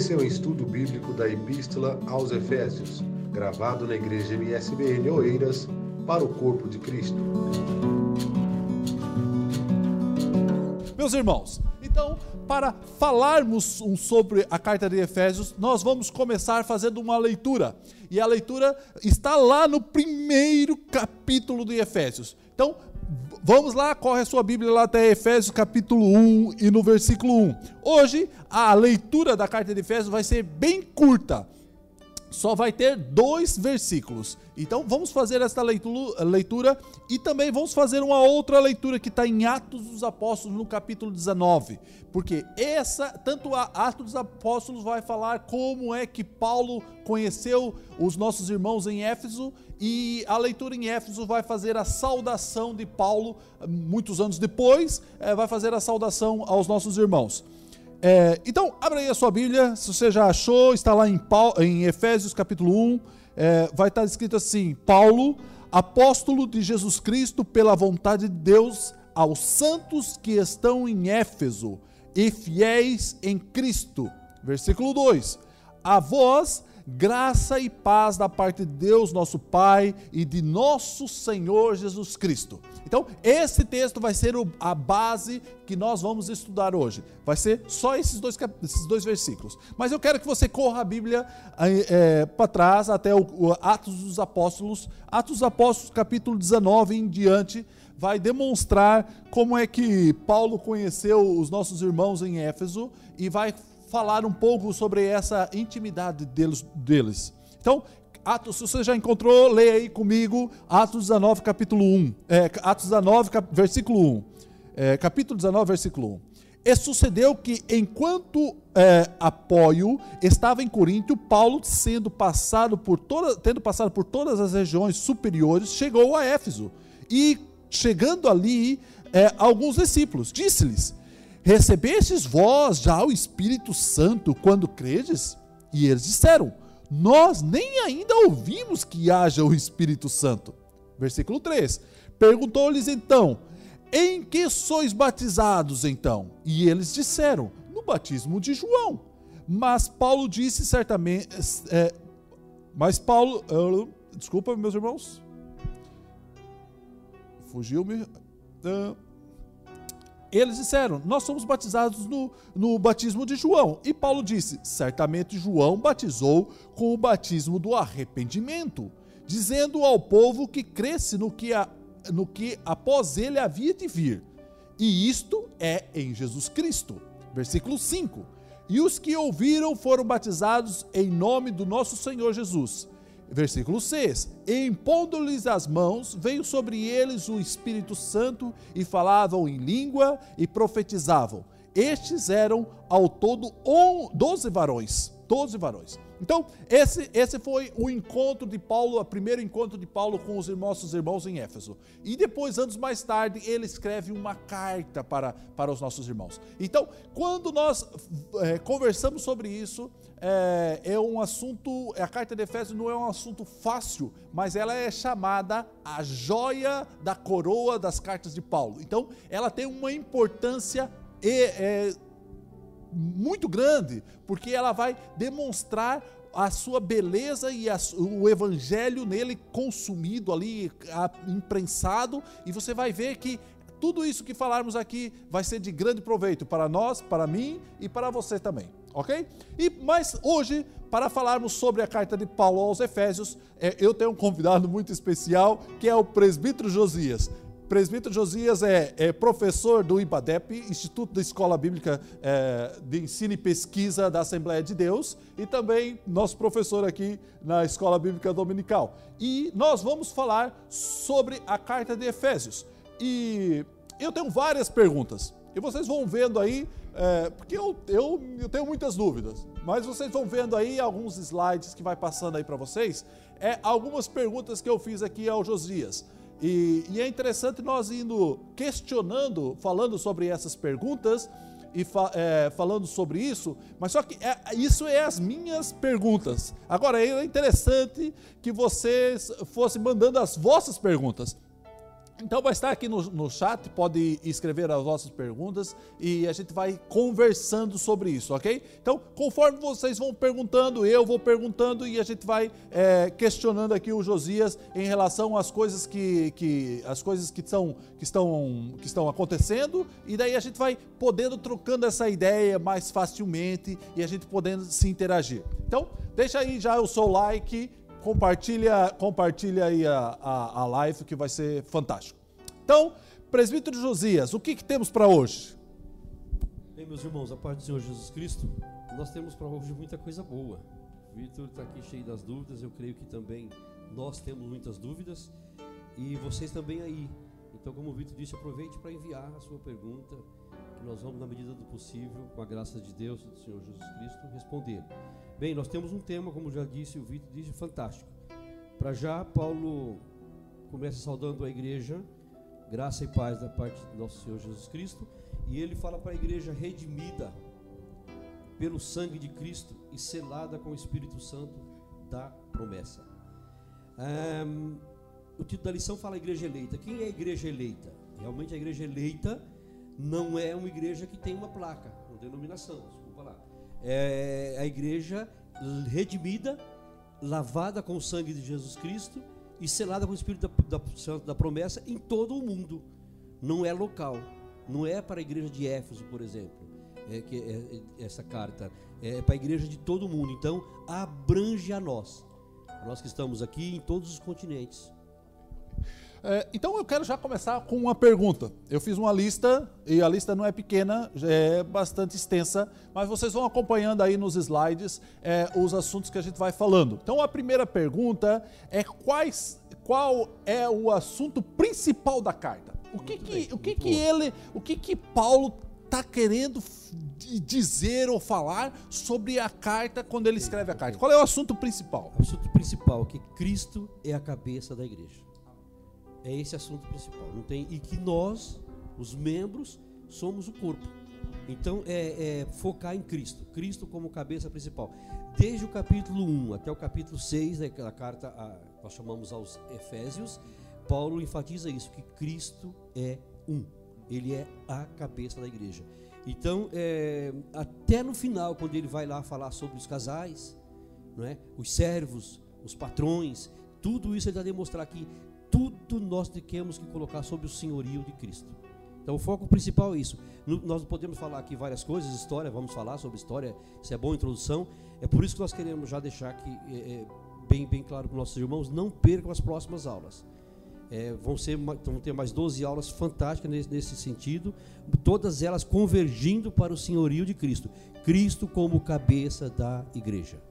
Esse é o estudo bíblico da Epístola aos Efésios, gravado na Igreja MSBN Oeiras, para o Corpo de Cristo. Meus irmãos, então, para falarmos sobre a carta de Efésios, nós vamos começar fazendo uma leitura. E a leitura está lá no primeiro capítulo de Efésios. Então, vamos lá, corre a sua Bíblia lá até Efésios capítulo 1 e no versículo 1. Hoje, a leitura da carta de Efésios vai ser bem curta só vai ter dois versículos. Então vamos fazer esta leitura e também vamos fazer uma outra leitura que está em Atos dos Apóstolos no capítulo 19. Porque essa, tanto a Atos dos Apóstolos vai falar como é que Paulo conheceu os nossos irmãos em Éfeso e a leitura em Éfeso vai fazer a saudação de Paulo muitos anos depois, eh, vai fazer a saudação aos nossos irmãos. É, então, abra aí a sua Bíblia, se você já achou, está lá em, Paulo, em Efésios capítulo 1, é, vai estar escrito assim: Paulo, apóstolo de Jesus Cristo, pela vontade de Deus, aos santos que estão em Éfeso e fiéis em Cristo. Versículo 2: A vós graça e paz da parte de Deus, nosso Pai, e de nosso Senhor Jesus Cristo. Então, esse texto vai ser a base que nós vamos estudar hoje. Vai ser só esses dois, esses dois versículos. Mas eu quero que você corra a Bíblia é, para trás até o, o Atos dos Apóstolos. Atos dos Apóstolos, capítulo 19 em diante vai demonstrar como é que Paulo conheceu os nossos irmãos em Éfeso e vai falar um pouco sobre essa intimidade deles. deles. Então, Atos, se você já encontrou, leia aí comigo Atos 19, capítulo 1. É, Atos 19, cap, versículo 1. É, capítulo 19, versículo 1. E sucedeu que, enquanto é, apoio estava em Corinto, Paulo, sendo passado por toda, tendo passado por todas as regiões superiores, chegou a Éfeso. E, chegando ali, é, alguns discípulos, disse-lhes: Recebestes vós já o Espírito Santo quando credes? E eles disseram: Nós nem ainda ouvimos que haja o Espírito Santo. Versículo 3. Perguntou-lhes então: Em que sois batizados então? E eles disseram: No batismo de João. Mas Paulo disse certamente. É, mas Paulo. Uh, desculpa, meus irmãos. Fugiu-me. Uh, eles disseram: Nós somos batizados no, no batismo de João. E Paulo disse: Certamente João batizou com o batismo do arrependimento, dizendo ao povo que cresce no que, a, no que após ele havia de vir. E isto é em Jesus Cristo. Versículo 5: E os que ouviram foram batizados em nome do nosso Senhor Jesus. Versículo 6: E impondo-lhes as mãos, veio sobre eles o Espírito Santo e falavam em língua e profetizavam. Estes eram ao todo doze varões. Doze varões. Então, esse, esse foi o encontro de Paulo, o primeiro encontro de Paulo com os nossos irmãos em Éfeso. E depois, anos mais tarde, ele escreve uma carta para, para os nossos irmãos. Então, quando nós é, conversamos sobre isso, é, é um assunto, a carta de Efésios não é um assunto fácil, mas ela é chamada a joia da coroa das cartas de Paulo. Então, ela tem uma importância é, muito grande, porque ela vai demonstrar a sua beleza e a, o evangelho nele consumido ali, a, imprensado, e você vai ver que tudo isso que falarmos aqui vai ser de grande proveito para nós, para mim e para você também, ok? E mas hoje, para falarmos sobre a carta de Paulo aos Efésios, é, eu tenho um convidado muito especial que é o presbítero Josias presbítero Josias é, é, professor do IBADEP, Instituto da Escola Bíblica é, de Ensino e Pesquisa da Assembleia de Deus, e também nosso professor aqui na Escola Bíblica Dominical. E nós vamos falar sobre a carta de Efésios. E eu tenho várias perguntas, e vocês vão vendo aí, é, porque eu, eu, eu tenho muitas dúvidas, mas vocês vão vendo aí alguns slides que vai passando aí para vocês, é algumas perguntas que eu fiz aqui ao Josias. E, e, é interessante nós indo questionando, falando sobre essas perguntas e fa, é, falando sobre isso, mas só que é, isso é as minhas perguntas. Agora, é interessante que vocês fossem mandando as vossas perguntas. Então vai estar aqui no, no, chat, pode escrever as vossas perguntas e a gente vai conversando sobre isso, ok? Então, conforme vocês vão perguntando, eu vou perguntando e a gente vai é, questionando aqui o Josias em relação às coisas que, que as coisas que, são, que, estão, que estão acontecendo e daí a gente vai podendo trocando essa ideia mais facilmente e a gente podendo se interagir. Então, deixa aí já o seu like compartilha, compartilha aí a, a, a live que vai ser fantástico. Então, presbítero Josias, o que, que temos para hoje? Bem, meus irmãos, a parte do Senhor Jesus Cristo, nós temos para hoje muita coisa boa. Vitor está aqui cheio das dúvidas, eu creio que também nós temos muitas dúvidas e vocês também aí. Então, como o Vitor disse, aproveite para enviar a sua pergunta, que nós vamos, na medida do possível, com a graça de Deus, do Senhor Jesus Cristo, responder. Bem, nós temos um tema, como já disse o Vitor, disse fantástico. Para já, Paulo começa saudando a igreja, graça e paz da parte do nosso Senhor Jesus Cristo, e ele fala para a igreja redimida pelo sangue de Cristo e selada com o Espírito Santo da promessa. Um, o título da lição fala igreja eleita. Quem é a igreja eleita? Realmente a igreja eleita não é uma igreja que tem uma placa, uma denominação, é a igreja redimida, lavada com o sangue de Jesus Cristo e selada com o Espírito da, da, da promessa em todo o mundo. Não é local. Não é para a igreja de Éfeso, por exemplo, é, que é, é, essa carta. É para a igreja de todo o mundo. Então, abrange a nós. Nós que estamos aqui em todos os continentes. É, então eu quero já começar com uma pergunta. Eu fiz uma lista, e a lista não é pequena, é bastante extensa, mas vocês vão acompanhando aí nos slides é, os assuntos que a gente vai falando. Então a primeira pergunta é quais, qual é o assunto principal da carta? O que, que, o que, que ele, o que, que Paulo está querendo dizer ou falar sobre a carta quando ele escreve a carta? Qual é o assunto principal? O assunto principal é que Cristo é a cabeça da igreja. É esse assunto principal. Não tem e que nós, os membros, somos o corpo. Então é, é, focar em Cristo, Cristo como cabeça principal. Desde o capítulo 1 até o capítulo 6 da carta, a, nós chamamos aos Efésios, Paulo enfatiza isso, que Cristo é um, ele é a cabeça da igreja. Então, é, até no final, quando ele vai lá falar sobre os casais, não é? os servos, os patrões, tudo isso ele vai demonstrar que tudo nós temos que colocar sob o senhorio de Cristo. Então o foco principal é isso. Nós podemos falar aqui várias coisas, história, vamos falar sobre história, isso é boa introdução. É por isso que nós queremos já deixar aqui é, é, bem, bem claro para os nossos irmãos, não percam as próximas aulas. É, vão, ser, vão ter mais 12 aulas fantásticas nesse, nesse sentido, todas elas convergindo para o senhorio de Cristo. Cristo como cabeça da igreja.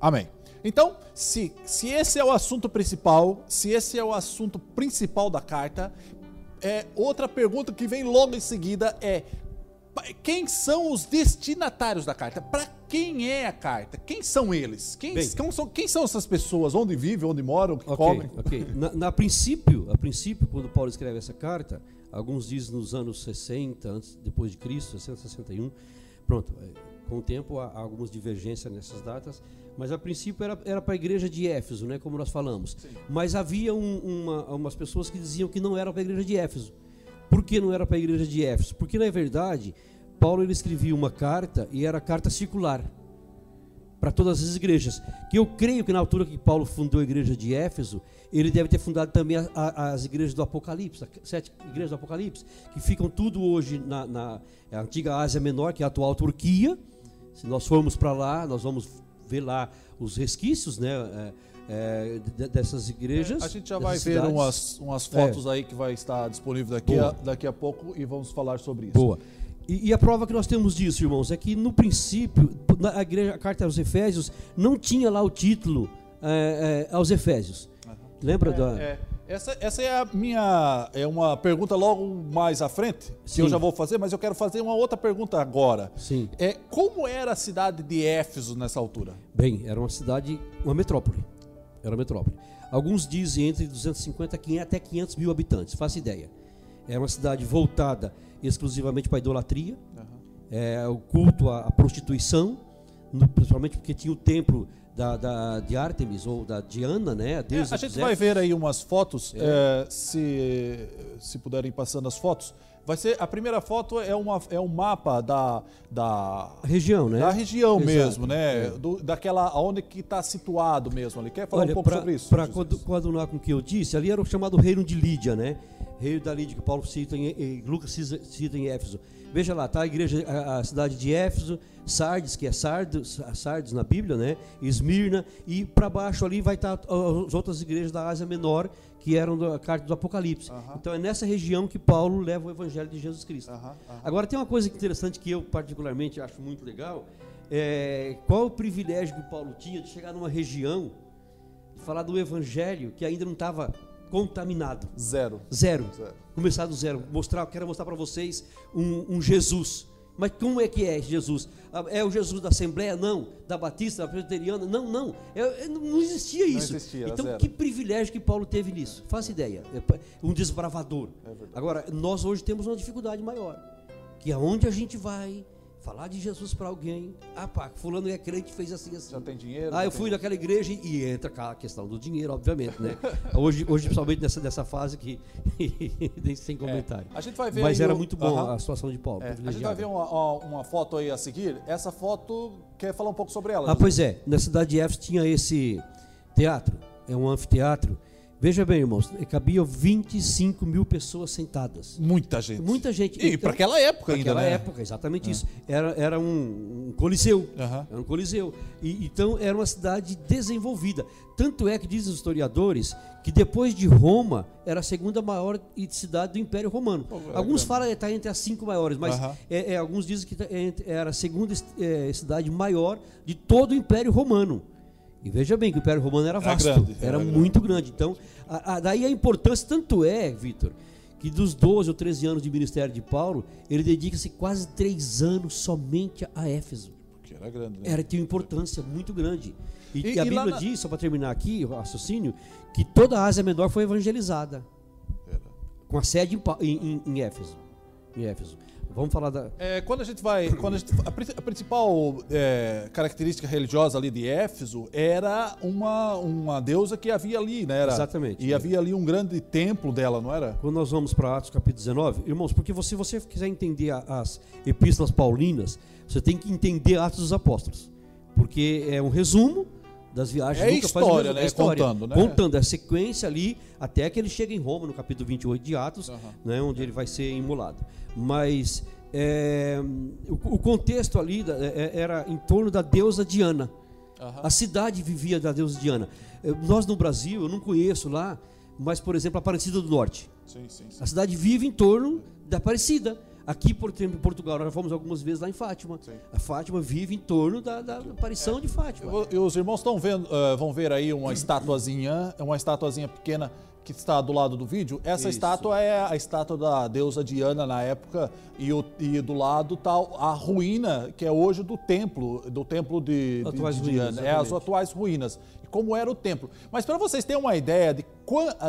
Amém. Então, se, se esse é o assunto principal, se esse é o assunto principal da carta, é, outra pergunta que vem logo em seguida é: quem são os destinatários da carta? Para quem é a carta? Quem são eles? Quem, Bem, quem, são, quem são essas pessoas? Onde vivem, onde moram, o que okay, comem? Ok, na, na, princípio, a princípio, quando Paulo escreve essa carta, alguns dizem nos anos 60, antes, depois de Cristo, 60, 61, pronto, é, com o tempo há algumas divergências nessas datas, mas a princípio era, para a igreja de Éfeso, né, como nós falamos. Sim. Mas havia um, uma, umas pessoas que diziam que não era para a igreja de Éfeso. Por que não era para a igreja de Éfeso? Porque, na verdade, Paulo ele escrevia uma carta e era carta circular para todas as igrejas. Que eu creio que na altura que Paulo fundou a igreja de Éfeso, ele deve ter fundado também a, a, as igrejas do Apocalipse, as sete igrejas do Apocalipse, que ficam tudo hoje na, na antiga Ásia Menor, que é a atual Turquia. Se nós formos para lá, nós vamos ver lá os resquícios, né? É, é, dessas igrejas. É, a gente já vai ver umas, umas fotos é. aí que vai estar disponível daqui a, daqui a pouco e vamos falar sobre isso. Boa. E, e, a prova que nós temos disso, irmãos, é que no princípio, a, igreja, a carta aos Efésios não tinha lá o título é, é, aos Efésios. Uhum. Lembra da. Essa, essa é a minha. É uma pergunta logo mais à frente, que Sim. eu já vou fazer, mas eu quero fazer uma outra pergunta agora. Sim. É, como era a cidade de Éfeso nessa altura? Bem, era uma cidade, uma metrópole. Era uma metrópole. Alguns dizem entre 250 e até 500 mil habitantes, faça ideia. Era uma cidade voltada exclusivamente para a idolatria, uhum. é, o culto à, à prostituição, no, principalmente porque tinha o templo da, da, de Artemis ou da Diana, né? A, É, deusa a gente vai ver aí umas fotos, é, se, se puderem passando as fotos. Vai ser a primeira foto é, uma, é um mapa da, da, região, né? da região Exato. mesmo, né? É. Do- daquela onde que está situado mesmo ali. Quer falar Olha, um pouco pra- sobre isso? Para coadunar com o que eu disse, ali era o chamado reino de Lídia, né? Reino da Lídia, que Paulo cita em, em- Lucas cita em Éfeso. Veja lá, tá a igreja, a, a cidade de Éfeso, Sardes, que é Sardes, Sardes na Bíblia, né? Esmirna, e para baixo ali vai estar as outras igrejas da Ásia Menor, que eram da carta do Apocalipse. Então é nessa região que Paulo leva o evangelho de Jesus Cristo. Agora tem uma coisa interessante que eu particularmente acho muito legal, é qual o privilégio que Paulo tinha de chegar numa região falar do evangelho que ainda não estava contaminado. Zero. Zero. Zero. Começar do zero. Mostrar, quero mostrar para vocês um, um Jesus. Mas como é que é Jesus? Ah, É o Jesus da Assembleia? Não. Da Batista, da Presbiteriana? Não, não. É- é- não existia isso. existia, era então, zero. que privilégio que Paulo teve nisso? Faça ideia. É um desbravador. É. Agora, nós hoje temos uma dificuldade maior. Que aonde a gente vai falar de Jesus para alguém, ah pá, fulano é crente fez assim assim. Já tem dinheiro? Ah, eu tem- fui naquela igreja e, entra a questão do dinheiro, obviamente, né? hoje, hoje principalmente nessa, nessa fase que nem sem comentário. A gente vai ver Mas era o- muito bom a situação de Paulo. É, a gente vai ver uma, uma foto aí a seguir. Essa foto, quer falar um pouco sobre ela? Ah, pois é. Na cidade de Éfeso tinha esse teatro, é um anfiteatro. Veja bem, irmãos, cabia 25 mil pessoas sentadas. Muita gente. Muita gente. E para aquela época ainda, Naquela né? época, exatamente isso. Era, era um, um coliseu. Aham. Era um coliseu. E, então era uma cidade desenvolvida. Tanto é que dizem os historiadores que depois de Roma era a segunda maior cidade do Império Romano. Pô, era alguns grande. falam que está entre as cinco maiores, mas Aham. é- é, alguns dizem que tá era a segunda eh, cidade maior de todo o Império Romano. E veja bem que o Império Romano era Era vasto, grande, era, era muito grande. Então, a- a- daí a importância, tanto é, Vitor, que dos 12 ou 13 anos de ministério de Paulo, ele dedica-se quase três anos somente a Éfeso. Porque era grande, né? Era, tinha uma importância muito grande. E, E- e a Bíblia na- diz, só para terminar aqui o raciocínio, que toda a Ásia Menor foi evangelizada, Era. com a sede em- em- em Éfeso. Em Éfeso. Vamos falar da. É, quando a gente vai. Quando a, gente- a a principal é, característica religiosa ali de Éfeso era uma, uma deusa que havia ali, né? Era, Exatamente. E havia ali um grande templo dela, não era? Quando nós vamos para Atos capítulo 19, irmãos, porque se você quiser entender as epístolas paulinas, você tem que entender Atos dos Apóstolos. Porque é um resumo das viagens É Lucas, história, faz um resumo- né? é história. Contando, né? Contando, é a sequência ali, até que ele chega em Roma, no capítulo 28 de Atos, Aham. né, onde ele vai ser imolado. Mas é, o, o contexto ali da- é- era em torno da deusa Diana. Aham. A cidade vivia da deusa Diana. Nós no Brasil, eu não conheço lá, mas, por exemplo, a Aparecida do Norte. Sim, sim, sim. A cidade vive em torno da Aparecida. Aqui, por exemplo, em Portugal, nós já fomos algumas vezes lá em Fátima. Sim. A Fátima vive em torno da, da aparição de Fátima. E os irmãos estão vendo, eh, vão ver aí uma estatuazinha, é uma estatuazinha pequena que está do lado do vídeo. Essa Isso. estátua é a estátua da deusa Diana na época e, o- e do lado tá a ruína que é hoje do templo, do templo de, de- de ruínas, Diana, é as atuais ruínas. E como era o templo. Mas para vocês terem uma ideia de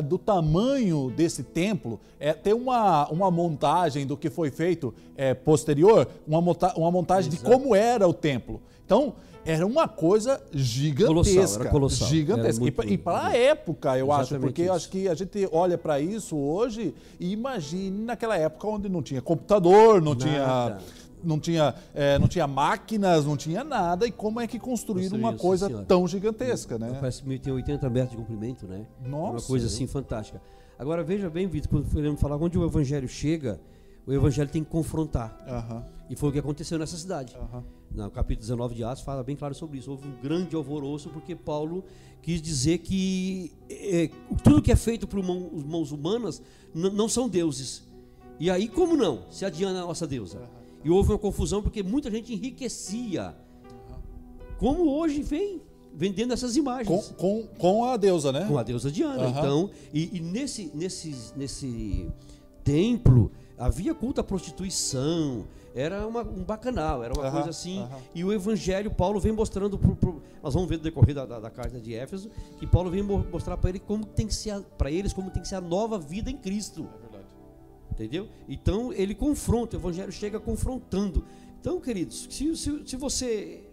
do tamanho desse templo, é, tem uma, uma montagem do que foi feito é, posterior, uma, monta- uma montagem de Exato. como era o templo. Então, era uma coisa gigantesca. Colossal, era colossal. Gigantesca. Era muito- e para a época, eu acho, porque eu isso. acho que a gente olha para isso hoje e imagine naquela época onde não tinha computador, não tinha. Nada. Não tinha, é, não tinha máquinas, não tinha nada, e como é que construíram uma coisa senhora. tão gigantesca, né? Parece que tem 80 metros de comprimento, né? Nossa, Uma coisa eu- assim fantástica. Agora, veja bem, Vitor, quando falar onde o evangelho chega, o evangelho tem que confrontar. Aham, E foi o que aconteceu nessa cidade. aham. No capítulo 19 de Atos fala bem claro sobre isso. Houve um grande alvoroço porque Paulo quis dizer que é, tudo que é feito por mão- mãos humanas não são deuses. E aí, como não? Se a Diana é a nossa deusa. E houve uma confusão porque muita gente enriquecia. Como hoje vem vendendo essas Com, imagens. com, com a deusa, né? Com a deusa Diana. Então, e, e nesse, nesse, nesse templo havia culto à prostituição, era uma- um bacanal, era uma Aham, coisa assim. aham. E o Evangelho, Paulo vem mostrando, pro, pro- nós vamos ver no decorrer da, da, da carta de Éfeso, que Paulo vem mo- mostrar para ele como tem que ser, para eles como tem que ser a nova vida em Cristo. É verdade. Entendeu? Então ele confronta, o Evangelho chega confrontando. Então, queridos, se, se, se você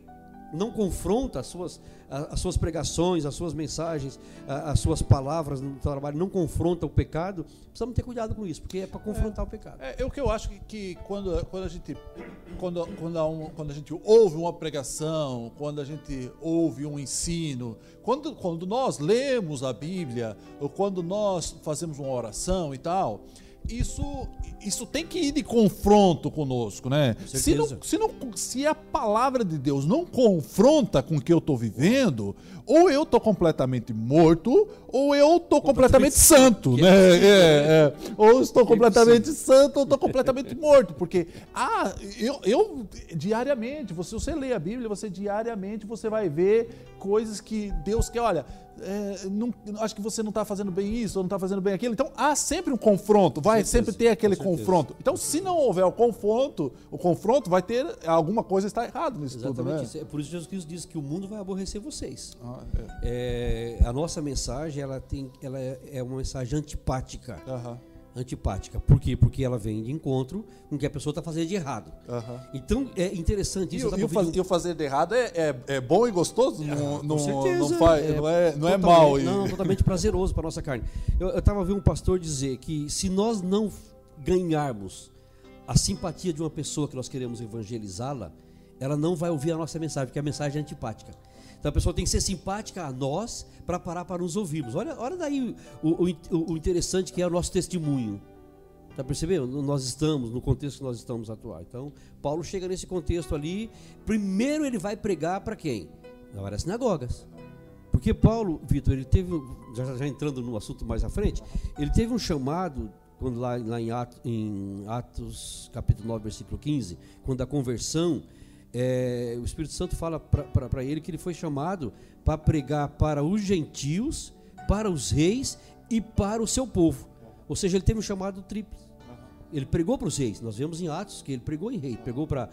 não confronta as suas, as suas pregações, as suas mensagens, as suas palavras no trabalho, não confronta o pecado, precisamos ter cuidado com isso, porque é para confrontar é, o pecado. É, é, o que eu acho que, que, quando, quando a gente quando, quando, um, quando a gente ouve uma pregação, quando a gente ouve um ensino, quando, quando nós lemos a Bíblia, ou quando nós fazemos uma oração e tal, isso, isso tem que ir de confronto conosco, né? Se, não, se, não, se a palavra de Deus não confronta com o que eu estou vivendo, ou eu estou completamente morto, ou eu estou completamente, completamente santo, né? É, é. Ou estou completamente santo, ou estou completamente morto. Porque, ah, eu, eu diariamente, você, você lê a Bíblia, você diariamente você vai ver coisas que Deus quer. Olha, é, não, acho que você não está fazendo bem isso, ou não está fazendo bem aquilo. Então há sempre um confronto, vai sempre ter aquele confronto. Então, se não houver o confronto, o confronto vai ter alguma coisa está errado nisso Exatamente tudo, né? Isso. É por isso que Jesus diz que o mundo vai aborrecer vocês. Ah, é. É, a nossa mensagem ela tem, ela é, é uma mensagem antipática. Uhum antipática. Por quê? Porque ela vem de encontro com o que a pessoa está fazendo de errado. Uhum. Então é interessante isso. E, e, o, e o fazer de errado é, é, é bom e gostoso? É, não, não, certeza, não, faz, é, não é, não é mal. Não, totalmente prazeroso para nossa carne. Eu estava vendo um pastor dizer que se nós não ganharmos a simpatia de uma pessoa que nós queremos evangelizá-la, ela não vai ouvir a nossa mensagem, porque a mensagem é antipática. Então a pessoa tem que ser simpática a nós para parar para nos ouvirmos. Olha, olha daí o, o, o interessante que é o nosso testemunho. Está percebendo? Nós estamos no contexto que nós estamos atuar. Então, Paulo chega nesse contexto ali. Primeiro ele vai pregar para quem? Na várias sinagogas. Porque Paulo, Vitor, ele teve, já, já, entrando no assunto mais à frente, ele teve um chamado, quando lá, lá em, Atos, em Atos capítulo 9, versículo 15, quando a conversão é, o Espírito Santo fala para ele que ele foi chamado para pregar para os gentios, para os reis e para o seu povo. Ou seja, ele teve um chamado tríplice. Ele pregou para os reis, nós vemos em Atos que ele pregou em rei, pregou para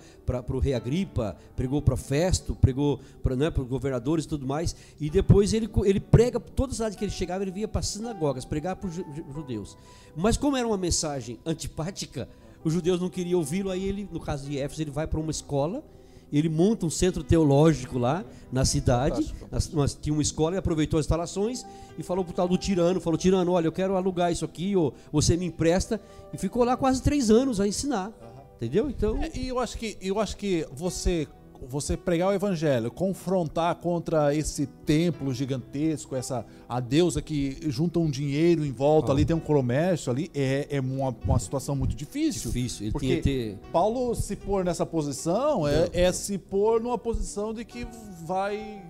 o rei Agripa, pregou para Festo, pregou para né, os governadores e tudo mais, e depois ele, ele prega, todas as cidades que ele chegava, ele via para as sinagogas, pregar para os judeus. Mas como era uma mensagem antipática, os judeus não queriam ouvi-lo, aí ele, no caso de Éfeso, ele vai para uma escola, ele monta um centro teológico lá na cidade, nas, tinha uma escola, e aproveitou as instalações e falou pro tal do tirano, falou, tirano, olha, eu quero alugar isso aqui, ou você me empresta, e ficou lá quase três anos a ensinar. Uhum. Entendeu? Então. É, e eu acho que eu acho que você você pregar o evangelho, confrontar contra esse templo gigantesco, essa a deusa que junta um dinheiro em volta ah. ali, tem um comércio ali, é, é uma, uma situação muito difícil. Difícil, ele porque ter... Paulo se pôr nessa posição é, é, se pôr numa posição de que vai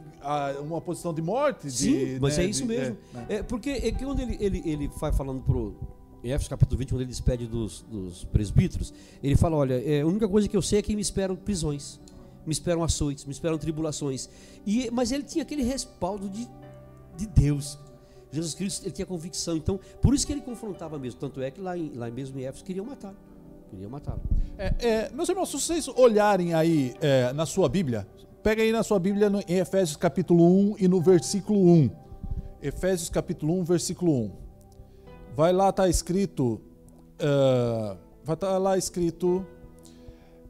uma posição de morte. Sim, de, mas né, é isso de, mesmo. É, é, porque é que quando ele, ele, ele vai falando pro em Éfeso capítulo 20, quando ele despede dos, dos presbíteros, ele fala: Olha, é, a única coisa que eu sei é que me esperam prisões me esperam açoites, me esperam tribulações. E, mas ele tinha aquele respaldo de, de Deus. Jesus Cristo ele tinha convicção. Então, por isso que ele confrontava mesmo. Tanto é que lá, em, lá mesmo em Éfeso queriam matá-lo. Queriam matá-lo. É, é, meus irmãos, se vocês olharem aí é, na sua Bíblia, pega aí na sua Bíblia no, em Efésios capítulo 1 e no versículo 1. Efésios capítulo 1, versículo 1. Vai lá, está escrito. Uh, vai estar tá lá escrito.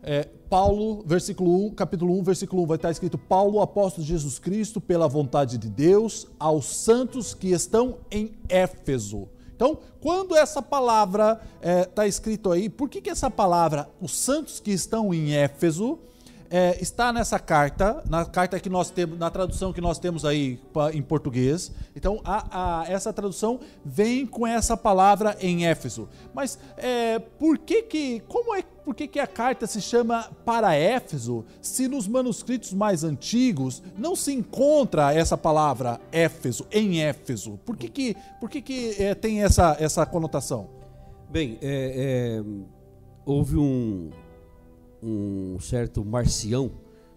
É, Paulo, versículo 1, capítulo 1, versículo 1, vai estar escrito: Paulo, apóstolo de Jesus Cristo, pela vontade de Deus, aos santos que estão em Éfeso. Então, quando essa palavra está é, escrito aí, por que, que essa palavra, os santos que estão em Éfeso, é, está nessa carta, na carta que nós temos, na tradução que nós temos aí em português. Então, a, a, essa tradução vem com essa palavra em Éfeso. Mas é, por que que, como é, por que que a carta se chama para Éfeso, se nos manuscritos mais antigos não se encontra essa palavra Éfeso em Éfeso? Por que que, por que, que é, tem essa, essa conotação? Bem, é, é houve um um certo Marcião,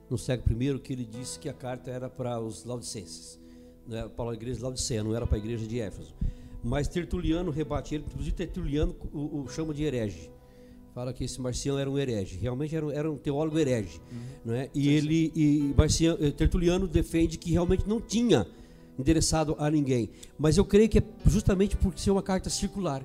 no século I, que ele disse que a carta era para os laudicenses, né, para a igreja de Laodiceia, não era para a igreja de Éfeso. Mas Tertuliano rebate ele, inclusive Tertuliano o, o chama de herege. Fala que esse Marcião era um herege, realmente era um, era um teólogo herege. Uhum. Né? E ele, e Marciano, eh, Tertuliano defende que realmente não tinha endereçado a ninguém. Mas eu creio que é justamente por ser uma carta circular,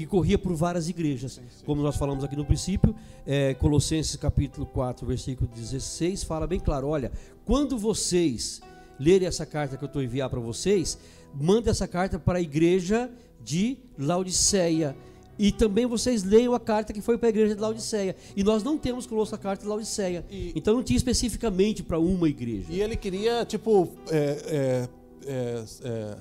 que corria por várias igrejas. Como nós falamos aqui no princípio, é, Colossenses capítulo 4, versículo 16, fala bem claro: olha, quando vocês lerem essa carta que eu estou enviar para vocês, mande essa carta para a igreja de Laodiceia. E também vocês leiam a carta que foi para a igreja de Laodiceia. E nós não temos conosco a carta de Laodiceia. E- Então não tinha especificamente para uma igreja. E ele queria, tipo, é, é, é, é,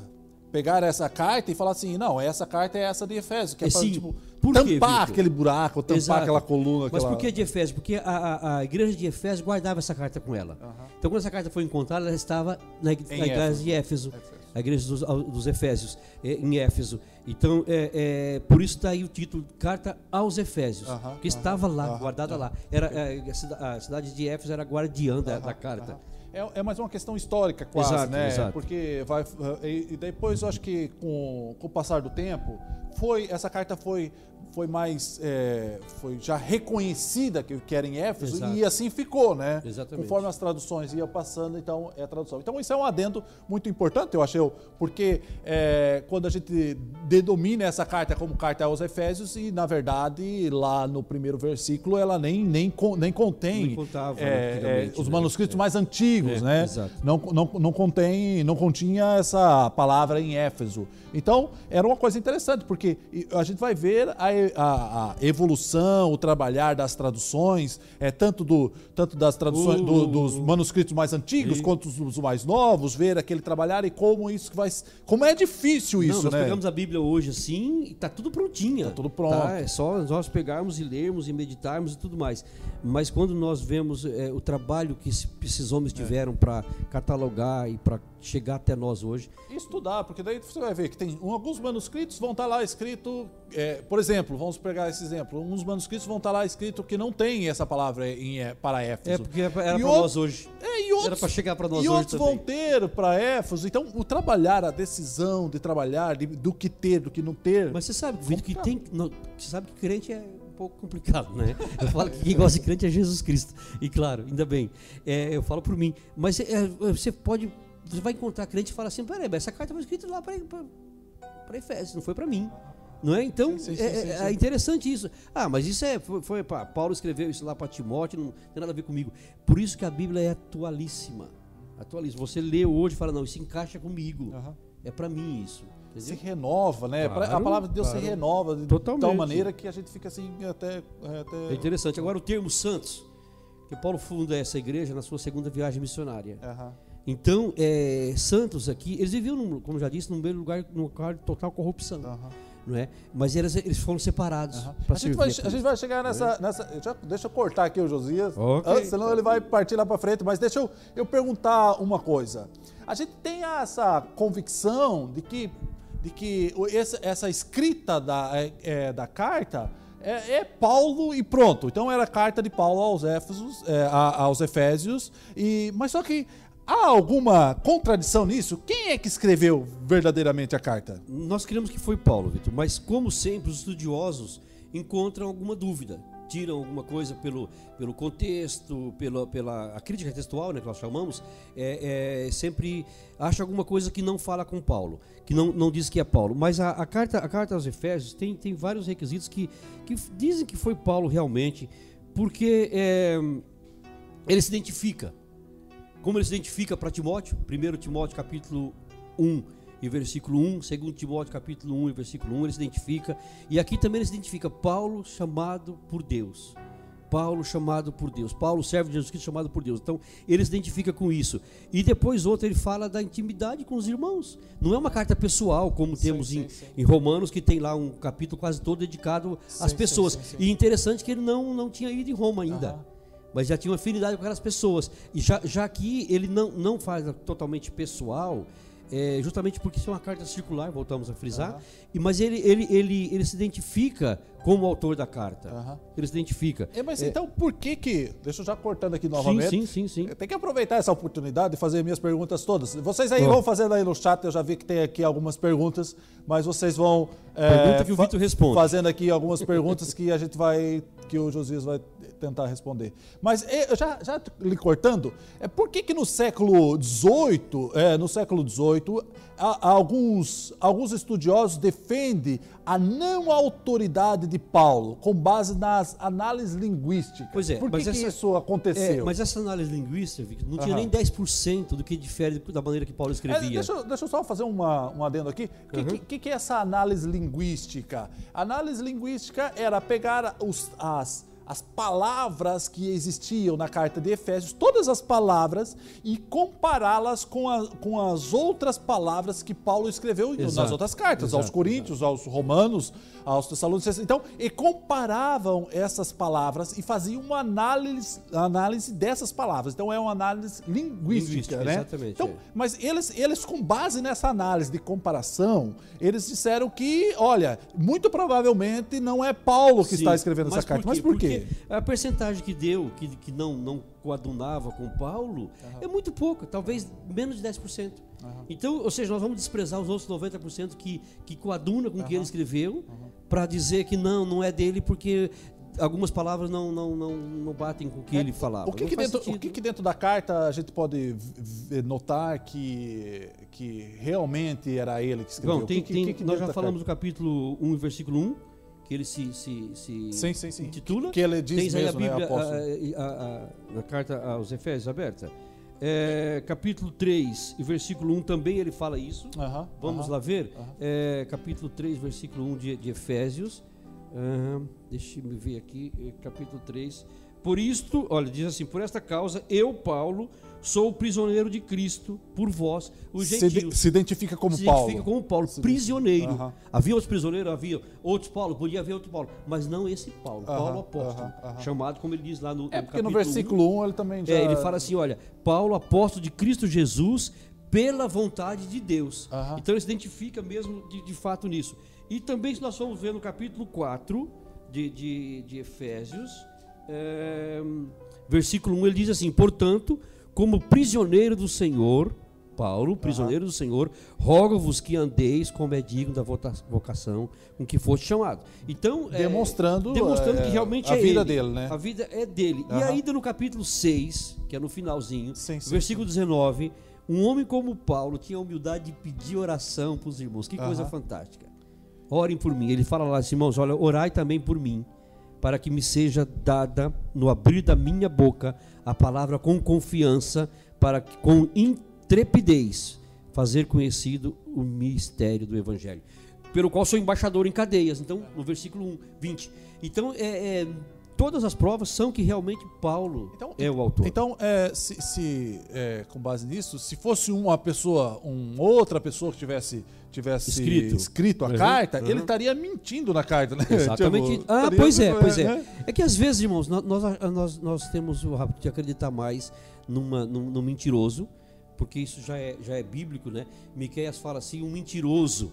pegar essa carta e falar assim: não, essa carta é essa de Efésio, que é, É, sim. tipo, quê, tampar Victor? aquele buraco, tampar Exato. aquela coluna. Mas aquela... por que de Efésio? Porque a, a- a igreja de Efésio guardava essa carta com ela. Então, quando essa carta foi encontrada, ela estava na, ig- Em na igreja Éfeso. de Éfeso, a igreja dos, dos Efésios, eh, em Éfeso. Então, é, é, por isso está aí o título Carta aos Efésios, Aham, que estava lá, aham, guardada lá. Era, eh, a, a cidade de Éfeso era guardiã da, da carta. É, é mais uma questão histórica, quase, Exato, né? exato. Porque vai. E, e depois eu acho que com, com o passar do tempo, foi essa carta foi, foi mais. é, foi já reconhecida que, era em Éfeso Exato. e assim ficou, né? Exatamente. Conforme as traduções iam passando, então é a tradução. Então isso é um adendo muito importante, eu achei, porque é, quando a gente denomina essa carta como carta aos Efésios, e na verdade lá no primeiro versículo ela nem, nem, nem contém Nem contava, é, é, os né? manuscritos É. mais antigos, É, né? exato. Não, não, não contém, não continha essa palavra em Éfeso. Então, era uma coisa interessante, porque a gente vai ver a, a- a evolução, o trabalhar das traduções, é, tanto, do, tanto das traduções do- O- dos manuscritos mais antigos Sim. quanto os mais novos, ver aquele trabalhar e como isso vai. Como é difícil isso, Não, nós né? pegamos a Bíblia hoje assim e tá tudo prontinha. Tá tudo pronto. Tá? É só nós pegarmos e lermos e meditarmos e tudo mais. Mas quando nós vemos é, o trabalho que esse- esses homens tiveram para catalogar e para chegar até nós hoje, E estudar, porque daí você vai ver que tem alguns manuscritos vão estar lá escrito, é, por exemplo, vamos pegar esse exemplo, uns manuscritos vão estar lá escrito que não tem essa palavra em, é, para Éfeso. é porque era para E nós hoje. É, e outros, Era para chegar para nós e hoje outros também. vão ter para Éfeso. Então, o trabalhar, a decisão de trabalhar, de- do que ter, do que não ter. Mas você sabe, Vitor, que tem. não, você sabe que crente é um pouco complicado, né? Eu falo que quem gosta de crente é Jesus Cristo. E claro, ainda bem. É, eu falo por mim. Mas é, você pode. Você vai encontrar crente e fala assim: peraí, essa carta foi escrita lá para Efésios, não foi para mim. Não é? Então, Sim, sim, é, sim, é- é interessante isso. Ah, mas isso é. Foi, foi Paulo escreveu isso lá para Timóteo, não tem nada a ver comigo. Por isso que a Bíblia é atualíssima. Atualíssima. Você lê hoje e fala: não, isso encaixa comigo. Aham. É para mim isso. se Entendeu? renova, né? Claro, a palavra de Deus claro. se renova de Totalmente. tal maneira que a gente fica assim até. até... É interessante. Agora o termo santos, que Paulo funda essa igreja na sua segunda viagem missionária. Aham. Então, é, santos aqui, eles viviam, num, como já disse, num meio lugar, num lugar de total corrupção, Aham. não é? Mas eles, eles foram separados. Pra A gente, vai, a gente vai chegar nessa. nessa já- deixa eu cortar aqui o Josias, Ok. antes, senão ele vai partir lá para frente. Mas deixa eu, eu perguntar uma coisa. A gente tem essa convicção de que, de que essa, essa escrita da, é, é, da carta é, é Paulo e pronto. Então era a carta de Paulo aos Éfesos, é, aos Efésios. E, mas só que há alguma contradição nisso? Quem é que escreveu verdadeiramente a carta? Nós cremos que foi Paulo, Vitor, mas como sempre, os estudiosos encontram alguma dúvida. Tiram alguma coisa pelo, pelo contexto, pela, pela a crítica textual, né, que nós chamamos, é, é, sempre acha alguma coisa que não fala com Paulo, que não, não diz que é Paulo. Mas a, a carta, a carta aos Efésios tem, tem vários requisitos que, que dizem que foi Paulo realmente, porque é, ele se identifica. Como ele se identifica para Timóteo? 1 Timóteo capítulo 1 e versículo 1, 2 Timóteo capítulo 1 e versículo 1, ele se identifica. E aqui também ele se identifica Paulo chamado por Deus. Paulo chamado por Deus. Paulo, servo de Jesus Cristo, chamado por Deus. Então, ele se identifica com isso. E depois, outro, ele fala da intimidade com os irmãos. Não é uma carta pessoal, como Sim, temos sim, em, sim. em Romanos, que tem lá um capítulo quase todo dedicado às pessoas. E interessante que ele não, não tinha ido em Roma ainda Aham. Mas já tinha uma afinidade com aquelas pessoas. E já, já que ele não, não faz totalmente pessoal, é, justamente porque isso é uma carta circular, voltamos a frisar, Aham. e, mas ele, ele, ele, ele se identifica como autor da carta. Aham. Ele se identifica. É, mas É, então por que que. Deixa eu já cortando aqui sim, novamente. sim, sim, sim. Tem que aproveitar essa oportunidade e fazer minhas perguntas todas. Vocês aí vão fazendo aí no chat, eu já vi que tem aqui algumas perguntas, mas vocês vão é, Pergunta que o Vitor responde. fazendo aqui algumas perguntas que a gente vai que o Josias vai tentar responder. Mas é, já, já lhe cortando, é por que que no século XVIII, é, no século XVIII, alguns, alguns estudiosos defendem a não autoridade de Paulo com base nas análises linguísticas. Pois é, por que, mas que essa- isso aconteceu? É, mas essa análise linguística Victor, não tinha Aham. nem 10% do que difere da maneira que Paulo É, escrevia. deixa, eu- deixa eu só fazer uma, um adendo aqui. O que, Uhum. que- que, que é essa análise linguística? Análise linguística era pegar os- as, as palavras que existiam na carta de Efésios, todas as palavras, e compará-las com, a- com as outras palavras que Paulo escreveu nas Exato, outras cartas, aos exato, Coríntios, aos Romanos, aos Tessalonicenses. Então, e comparavam essas palavras e faziam uma análise, análise dessas palavras. Então, é uma análise linguística, Linguística, né? exatamente, Então, é. mas eles, eles, com base nessa análise de comparação, eles disseram que, olha, muito provavelmente não é Paulo que Sim, está escrevendo essa carta. Mas por quê? Porque a percentagem que deu, que, que não, não coadunava com Paulo, é muito pouca, talvez menos de 10%. Então, ou seja, nós vamos desprezar os outros 90% que, que coaduna com o que ele escreveu, para dizer que não, não é dele, porque algumas palavras não, não, não, não batem com o que ele falava. É, O que, que dentro, o que, que dentro da carta a gente pode notar que, que realmente era ele que escreveu? Bom, tem, tem- nós já falamos carta? do capítulo 1, versículo 1, que ele se, se, se Sim, sim, sim. intitula. Que ele diz Tens aí a mesmo, né, Bíblia, apóstolo? a- a- a- na carta aos Efésios aberta. É, capítulo 3 e versículo 1 também ele fala isso. Aham, Vamos aham. lá ver? aham. É, capítulo 3, versículo 1 de, de Efésios. Ahn, deixa eu ver aqui, é, capítulo 3. Por isto, olha, diz assim: Por esta causa, eu, Paulo, sou o prisioneiro de Cristo por vós, os Se, gentios. de- se identifica como se Paulo. identifica como Paulo, Se- prisioneiro. Aham. Havia outros prisioneiros, havia outros Paulo, podia haver outro Paulo, mas não esse Paulo, Aham, Paulo apóstolo, aham, aham. chamado como ele diz lá no, É no porque no um. versículo 1 ele também já... É, ele fala assim, olha, Paulo apóstolo de Cristo Jesus pela vontade de Deus. Então ele se identifica mesmo de, de fato nisso. E também se nós formos ver no capítulo 4 de, de, de Efésios, é, versículo 1, ele diz assim, portanto, como prisioneiro do Senhor, Paulo, prisioneiro do Senhor, rogo-vos que andeis como é digno da vocação com que foste chamado. Então, é, Demonstrando, demonstrando é, que realmente a é vida ele. dele, né? A vida é dele. E Aham. ainda no capítulo 6, que é no finalzinho, Sim, sim, versículo 19, um homem como Paulo tinha a humildade de pedir oração para os irmãos. Que coisa Aham. fantástica. Orem por mim. Ele fala lá assim, irmãos, olha, orai também por mim, para que me seja dada no abrir da minha boca a palavra com confiança, para que com intrepidez fazer conhecido o mistério do evangelho, pelo qual sou embaixador em cadeias. Então, no versículo 1, 20. Então, é, é, todas as provas são que realmente Paulo Então- é o autor. Então, é, se, se, é, com base nisso, se fosse uma pessoa, uma outra pessoa que tivesse, tivesse Escrito. escrito, a Uhum, carta, uhum. ele estaria mentindo na carta, né? Exatamente. Tipo, ah, pois é, pois é. né? É que às vezes, irmãos, nós, nós, nós, nós temos o hábito de acreditar mais numa, num, num mentiroso, porque isso já é, já é bíblico, né? Miqueias fala assim, um mentiroso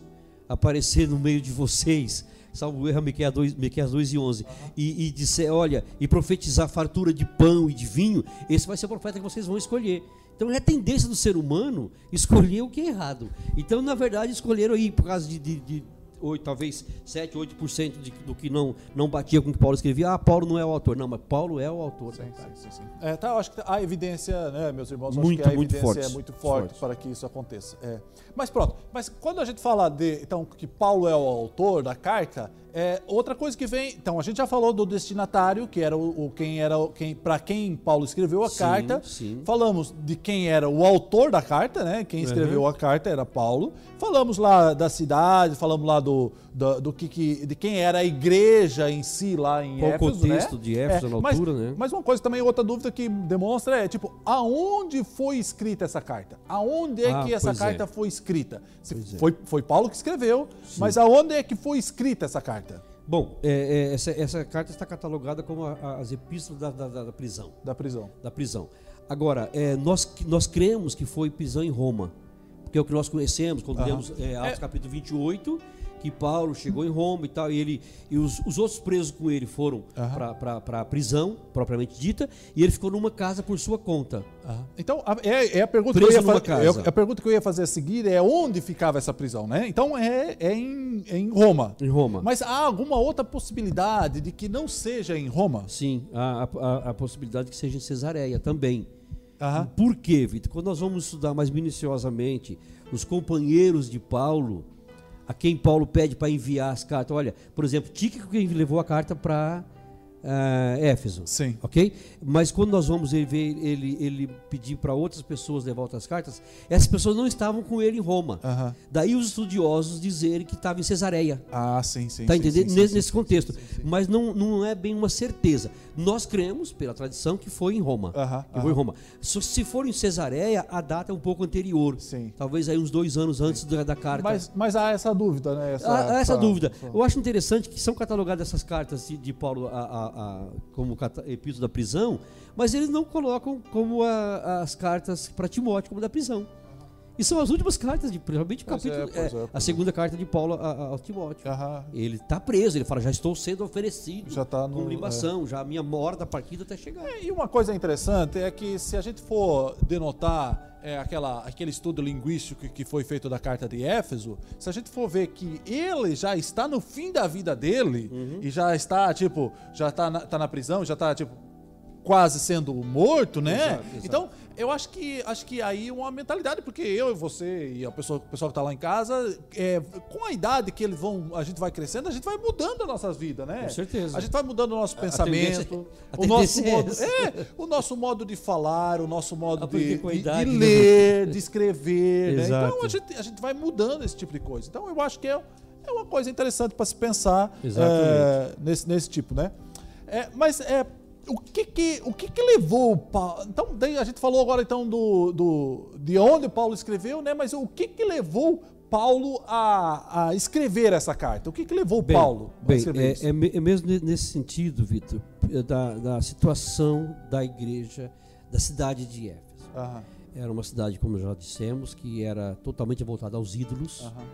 aparecer no meio de vocês, salvo erro, Miqueias 2, Miqueias 2 e 11, e, e disser, olha, e profetizar fartura de pão e de vinho, esse vai ser o profeta que vocês vão escolher. Então é a tendência do ser humano escolher o que é errado. Então, na verdade, escolheram aí por causa de, de, de 8, talvez 7, 8% de, do que não, não batia com o que Paulo escrevia. Ah, Paulo não é o autor. Não, mas Paulo é o autor. Sim, sim, sim, sim. É, tá, acho que a evidência, né, meus irmãos, Muito, acho que a muito evidência forte. é muito forte Forte. para que isso aconteça. É. Mas pronto, mas quando a gente fala de, então, que Paulo é o autor da carta, é outra coisa que vem, então a gente já falou do destinatário, que era o, o quem era quem para quem Paulo escreveu a Sim, carta. sim. Falamos de quem era o autor da carta, né? Quem escreveu Uhum. a carta era Paulo. Falamos lá da cidade, falamos lá do, do, do que, que- de quem era a igreja em si lá em Qual Éfeso, contexto né? de Éfeso na mas- altura, né? mas uma coisa também, outra dúvida que demonstra é, tipo, aonde foi escrita essa carta? Aonde é Ah, que essa é. carta foi escrita? É. foi, foi Paulo que escreveu, mas aonde é que foi escrita essa carta Bom, é, é, essa, essa carta está catalogada como a- a- as epístolas da, da- da- prisão. da prisão? Da prisão. Agora, é, nós, nós cremos que foi prisão em Roma. Porque que é o que nós conhecemos quando Aham. lemos é, Atos É. capítulo 28, que Paulo chegou em Roma e tal, e, ele, e os, os outros presos com ele foram Aham. para a prisão, propriamente dita, e ele ficou numa casa por sua conta. Então, a, é, é a pergunta Preso que eu ia numa fa- casa. é a pergunta que eu ia fazer a seguir é onde ficava essa prisão, né? Então é, é em, é em Roma. Em Roma. Mas há alguma outra possibilidade de que não seja em Roma? Sim, há a, a- a possibilidade que seja em Cesareia também. Aham. Por quê, Vitor? Quando nós vamos estudar mais minuciosamente os companheiros de Paulo, a quem Paulo pede para enviar as cartas. Olha, por exemplo, Tíquico que levou a carta para Éfeso. Sim. Ok? Mas quando nós vamos ver ele, ele pedir para outras pessoas levar outras cartas, essas pessoas não estavam com ele em Roma. Aham. Daí os estudiosos dizerem que estava em Cesareia. Ah, sim, sim. Tá sim, entendendo? sim, sim, nesse, sim, contexto. Mas não, não é bem uma certeza. Nós cremos, pela tradição, que foi em Roma. Aham, que foi em. Roma. Se, for em Cesareia, a data é um pouco anterior. Sim. Talvez aí uns dois anos antes da, da carta. Mas, mas há essa dúvida, né? Essa, Há- há essa essa- dúvida. Eu acho interessante que são catalogadas essas cartas de, de Paulo a- a- a- como epístola da prisão, mas eles não colocam como a- as cartas para Timóteo como da prisão. E são as últimas cartas, de, realmente o é, capítulo. pois é, é, a pois segunda carta de Paulo a- a- ao Timóteo. Aham. Ele está preso, ele fala, já estou sendo oferecido Já tá no- como libação, já a minha hora da partida está chegando. E uma coisa interessante é que se a gente for denotar é, aquela, aquele estudo linguístico que- que foi feito da carta de Éfeso, se a gente for ver que ele já está no fim da vida dele Uhum. e já está, tipo, já está na, tá na prisão, já está, tipo, quase sendo morto, né? Exato, exato. Então, eu acho que acho que aí é uma mentalidade, porque eu e você e a pessoa, o pessoal que está lá em casa, é, com a idade que eles vão, a gente vai crescendo, a gente vai mudando as nossas vidas, né? Com certeza. A gente vai mudando o nosso A pensamento, a o nosso é modo, é, o nosso modo de falar, o nosso modo de, Aprender com a de- de idade, né? ler, de escrever, né? Então a gente, a gente vai mudando esse tipo de coisa. Então eu acho que é, é uma coisa interessante para se pensar é, nesse, nesse tipo, né? É, mas é o que que, o que que levou o Paulo? Então, daí a gente falou agora então do, do de onde Paulo escreveu, né? Mas o que que levou Paulo a, a escrever essa carta? O que que levou Bem, Paulo a bem, escrever é, isso? é é mesmo ne- nesse sentido, Vitor, é da, da situação da igreja da cidade de Éfeso. Aham, Era uma cidade, como já dissemos, que era totalmente voltada aos ídolos. aham.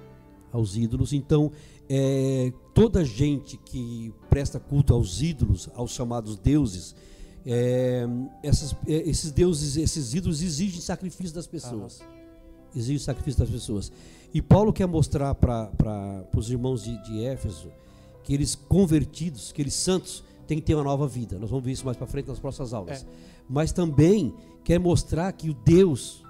aos ídolos. Então, é, toda gente que presta culto aos ídolos, aos chamados deuses, é, essas- é, esses deuses, esses ídolos exigem sacrifício das pessoas. Exigem sacrifício das pessoas. E Paulo quer mostrar para os irmãos de, de Éfeso que eles convertidos, que eles santos, têm que ter uma nova vida. Nós vamos ver isso mais para frente nas próximas aulas. É. Mas também quer mostrar que o Deus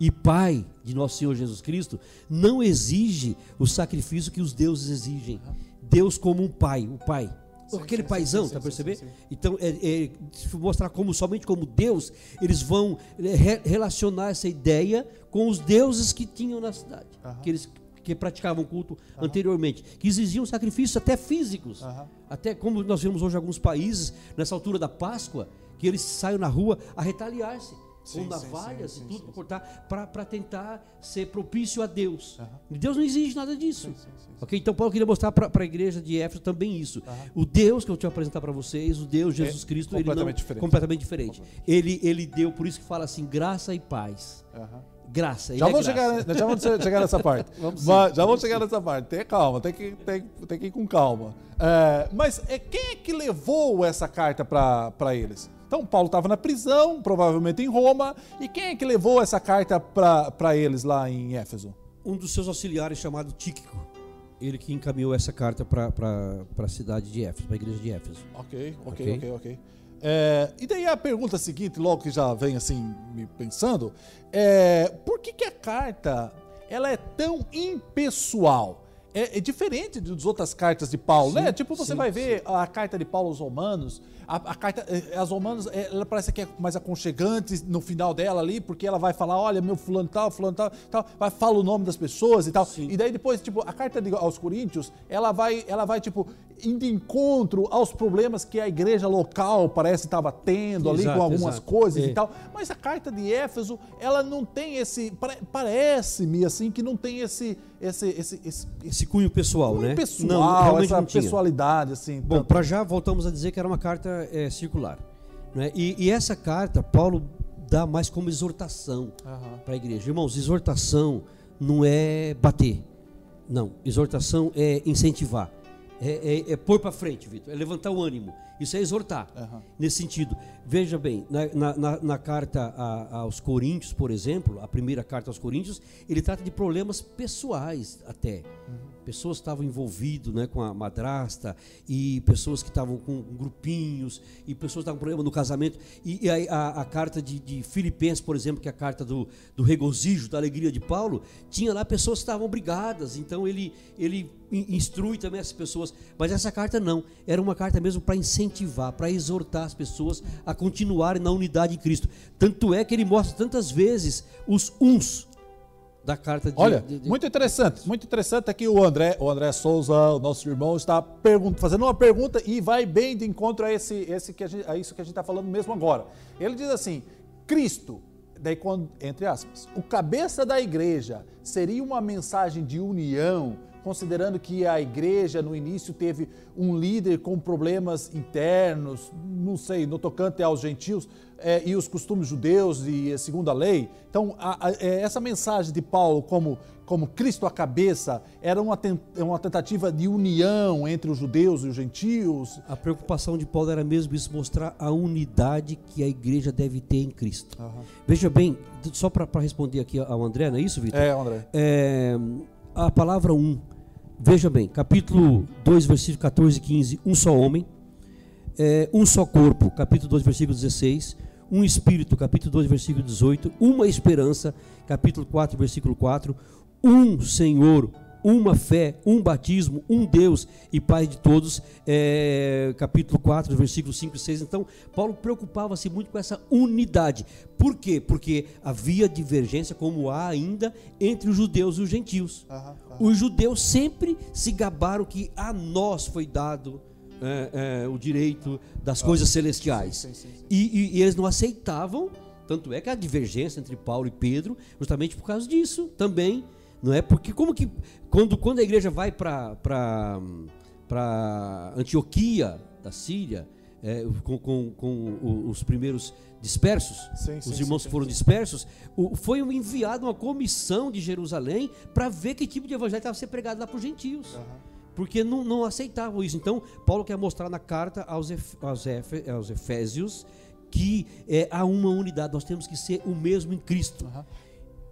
e Pai de nosso Senhor Jesus Cristo não exige o sacrifício que os deuses exigem. Deus como um pai, o pai. Sim, Aquele sim, paizão, sim, tá percebendo? Então, é, é, se mostrar como somente como Deus, eles vão é, re- relacionar essa ideia com os deuses que tinham na cidade, Aham. que eles que praticavam culto anteriormente, que exigiam sacrifícios até físicos. Aham. Até como nós vemos hoje em alguns países, nessa altura da Páscoa, que eles saem na rua a retaliar-se. Sim, com navalhas sim, e tudo para cortar, para tentar ser propício a Deus. Deus não exige nada disso. Ok? Então Paulo queria mostrar para a igreja de Éfeso também isso. O Deus que eu te apresentar para vocês, o Deus Jesus É Cristo, ele não, completamente diferente. completamente diferente. Ele, ele deu, por isso que fala assim, graça e paz. Graça. ele Já é vamos, graça. chegar, já vamos chegar nessa parte. Vamos sim, Mas- já vamos vamos chegar nessa parte. Tenha calma, tem que, tem, tem que ir com calma. É, mas é, quem é que levou essa carta para eles? Então, Paulo estava na prisão, provavelmente em Roma. E quem é que levou essa carta para eles lá em Éfeso? um dos seus auxiliares chamado Tíquico, ele que encaminhou essa carta para a cidade de Éfeso, para a igreja de Éfeso. Ok, ok, Ok. ok, ok. É, e daí a pergunta seguinte, logo que já vem assim me pensando, é por que, que a carta ela é tão impessoal? É, é diferente das outras cartas de Paulo, Sim, né? Tipo, você sim, vai ver a carta de Paulo aos Romanos, a, a carta, eh, as Romanos, eh, ela parece que é mais aconchegante no final dela ali, porque ela vai falar, olha, meu fulano tal, fulano tal, tal, vai fala o nome das pessoas e tal. Sim. E daí depois, tipo, a carta de- aos Coríntios, ela vai, ela vai tipo indo encontro aos problemas que a igreja local parece estava tendo ali Exato, com algumas exato. coisas É. e tal. Mas a carta de Éfeso, ela não tem esse, pare- parece-me assim que não tem esse esse esse esse, esse cunho pessoal, cunho né? pessoal, realmente essa não pessoalidade assim. Bom, para já voltamos a dizer que era uma carta é, circular. Né? E, e essa carta, Paulo dá mais como exortação Aham. para a igreja. Irmãos, exortação não é bater. Não, exortação é incentivar. É, é, é pôr para frente, Vitor. É levantar o ânimo. Isso é exortar. Aham. Nesse sentido. Veja bem, na, na- na- carta a- aos Coríntios, por exemplo, a primeira carta aos Coríntios, ele trata de problemas pessoais até. Pessoas estavam envolvidas né, com a madrasta, e pessoas que estavam com grupinhos, e pessoas que estavam com problema no casamento. E, e a, a carta de, de Filipenses, por exemplo, que é a carta do, do regozijo, da alegria de Paulo, tinha lá pessoas que estavam brigadas. Então ele, ele in- instrui também essas pessoas. Mas essa carta não. Era uma carta mesmo para incentivar, para exortar as pessoas a continuarem na unidade de Cristo. Tanto é que ele mostra tantas vezes os uns da carta de. Olha, de- de- muito interessante, muito interessante aqui o André, o André Souza, o nosso irmão, está fazendo uma pergunta e vai bem de encontro a, esse, esse que a, gente, a isso que a gente está falando mesmo agora. Ele diz assim: Cristo, daí quando, entre aspas, o cabeça da igreja seria uma mensagem de união, considerando que a igreja no início teve um líder com problemas internos, não sei, no tocante aos gentios eh, e os costumes judeus e a segunda lei. Então, a- a- eh, essa mensagem de Paulo como, como Cristo a cabeça era uma, ten- uma tentativa de união entre os judeus e os gentios. A preocupação de Paulo era mesmo isso, mostrar a unidade que a igreja deve ter em Cristo. Veja bem, só para responder aqui ao André, não é isso, Vitor? É, André. É, a palavra um, veja bem, capítulo 2, versículo 14 e 15, um só homem, é, um só corpo, capítulo 2, versículo 16, um espírito, capítulo 2, versículo 18, uma esperança, capítulo 4, versículo 4, um Senhor, uma fé, um batismo, um Deus e Pai de todos, é, capítulo 4, versículos 5 e 6. Então, Paulo preocupava-se muito com essa unidade. Por quê? Porque havia divergência, como há ainda, entre os judeus e os gentios. Os judeus sempre se gabaram que a nós foi dado é, é, o direito das coisas celestiais. sim, sim, sim. E, e- e eles não aceitavam, tanto é que a divergência entre Paulo e Pedro, justamente por causa disso também, não é? Porque como que quando, quando a igreja vai para para Antioquia da Síria, é, com, com- com os primeiros dispersos, Sim, sim, os irmãos sim, que foram sim. dispersos, foi enviado uma comissão de Jerusalém para ver que tipo de evangelho estava sendo pregado lá para os gentios porque não, não aceitavam isso. Então, Paulo quer mostrar na carta aos, Ef- aos, Efe- aos Efésios que é, há uma unidade, nós temos que ser o mesmo em Cristo.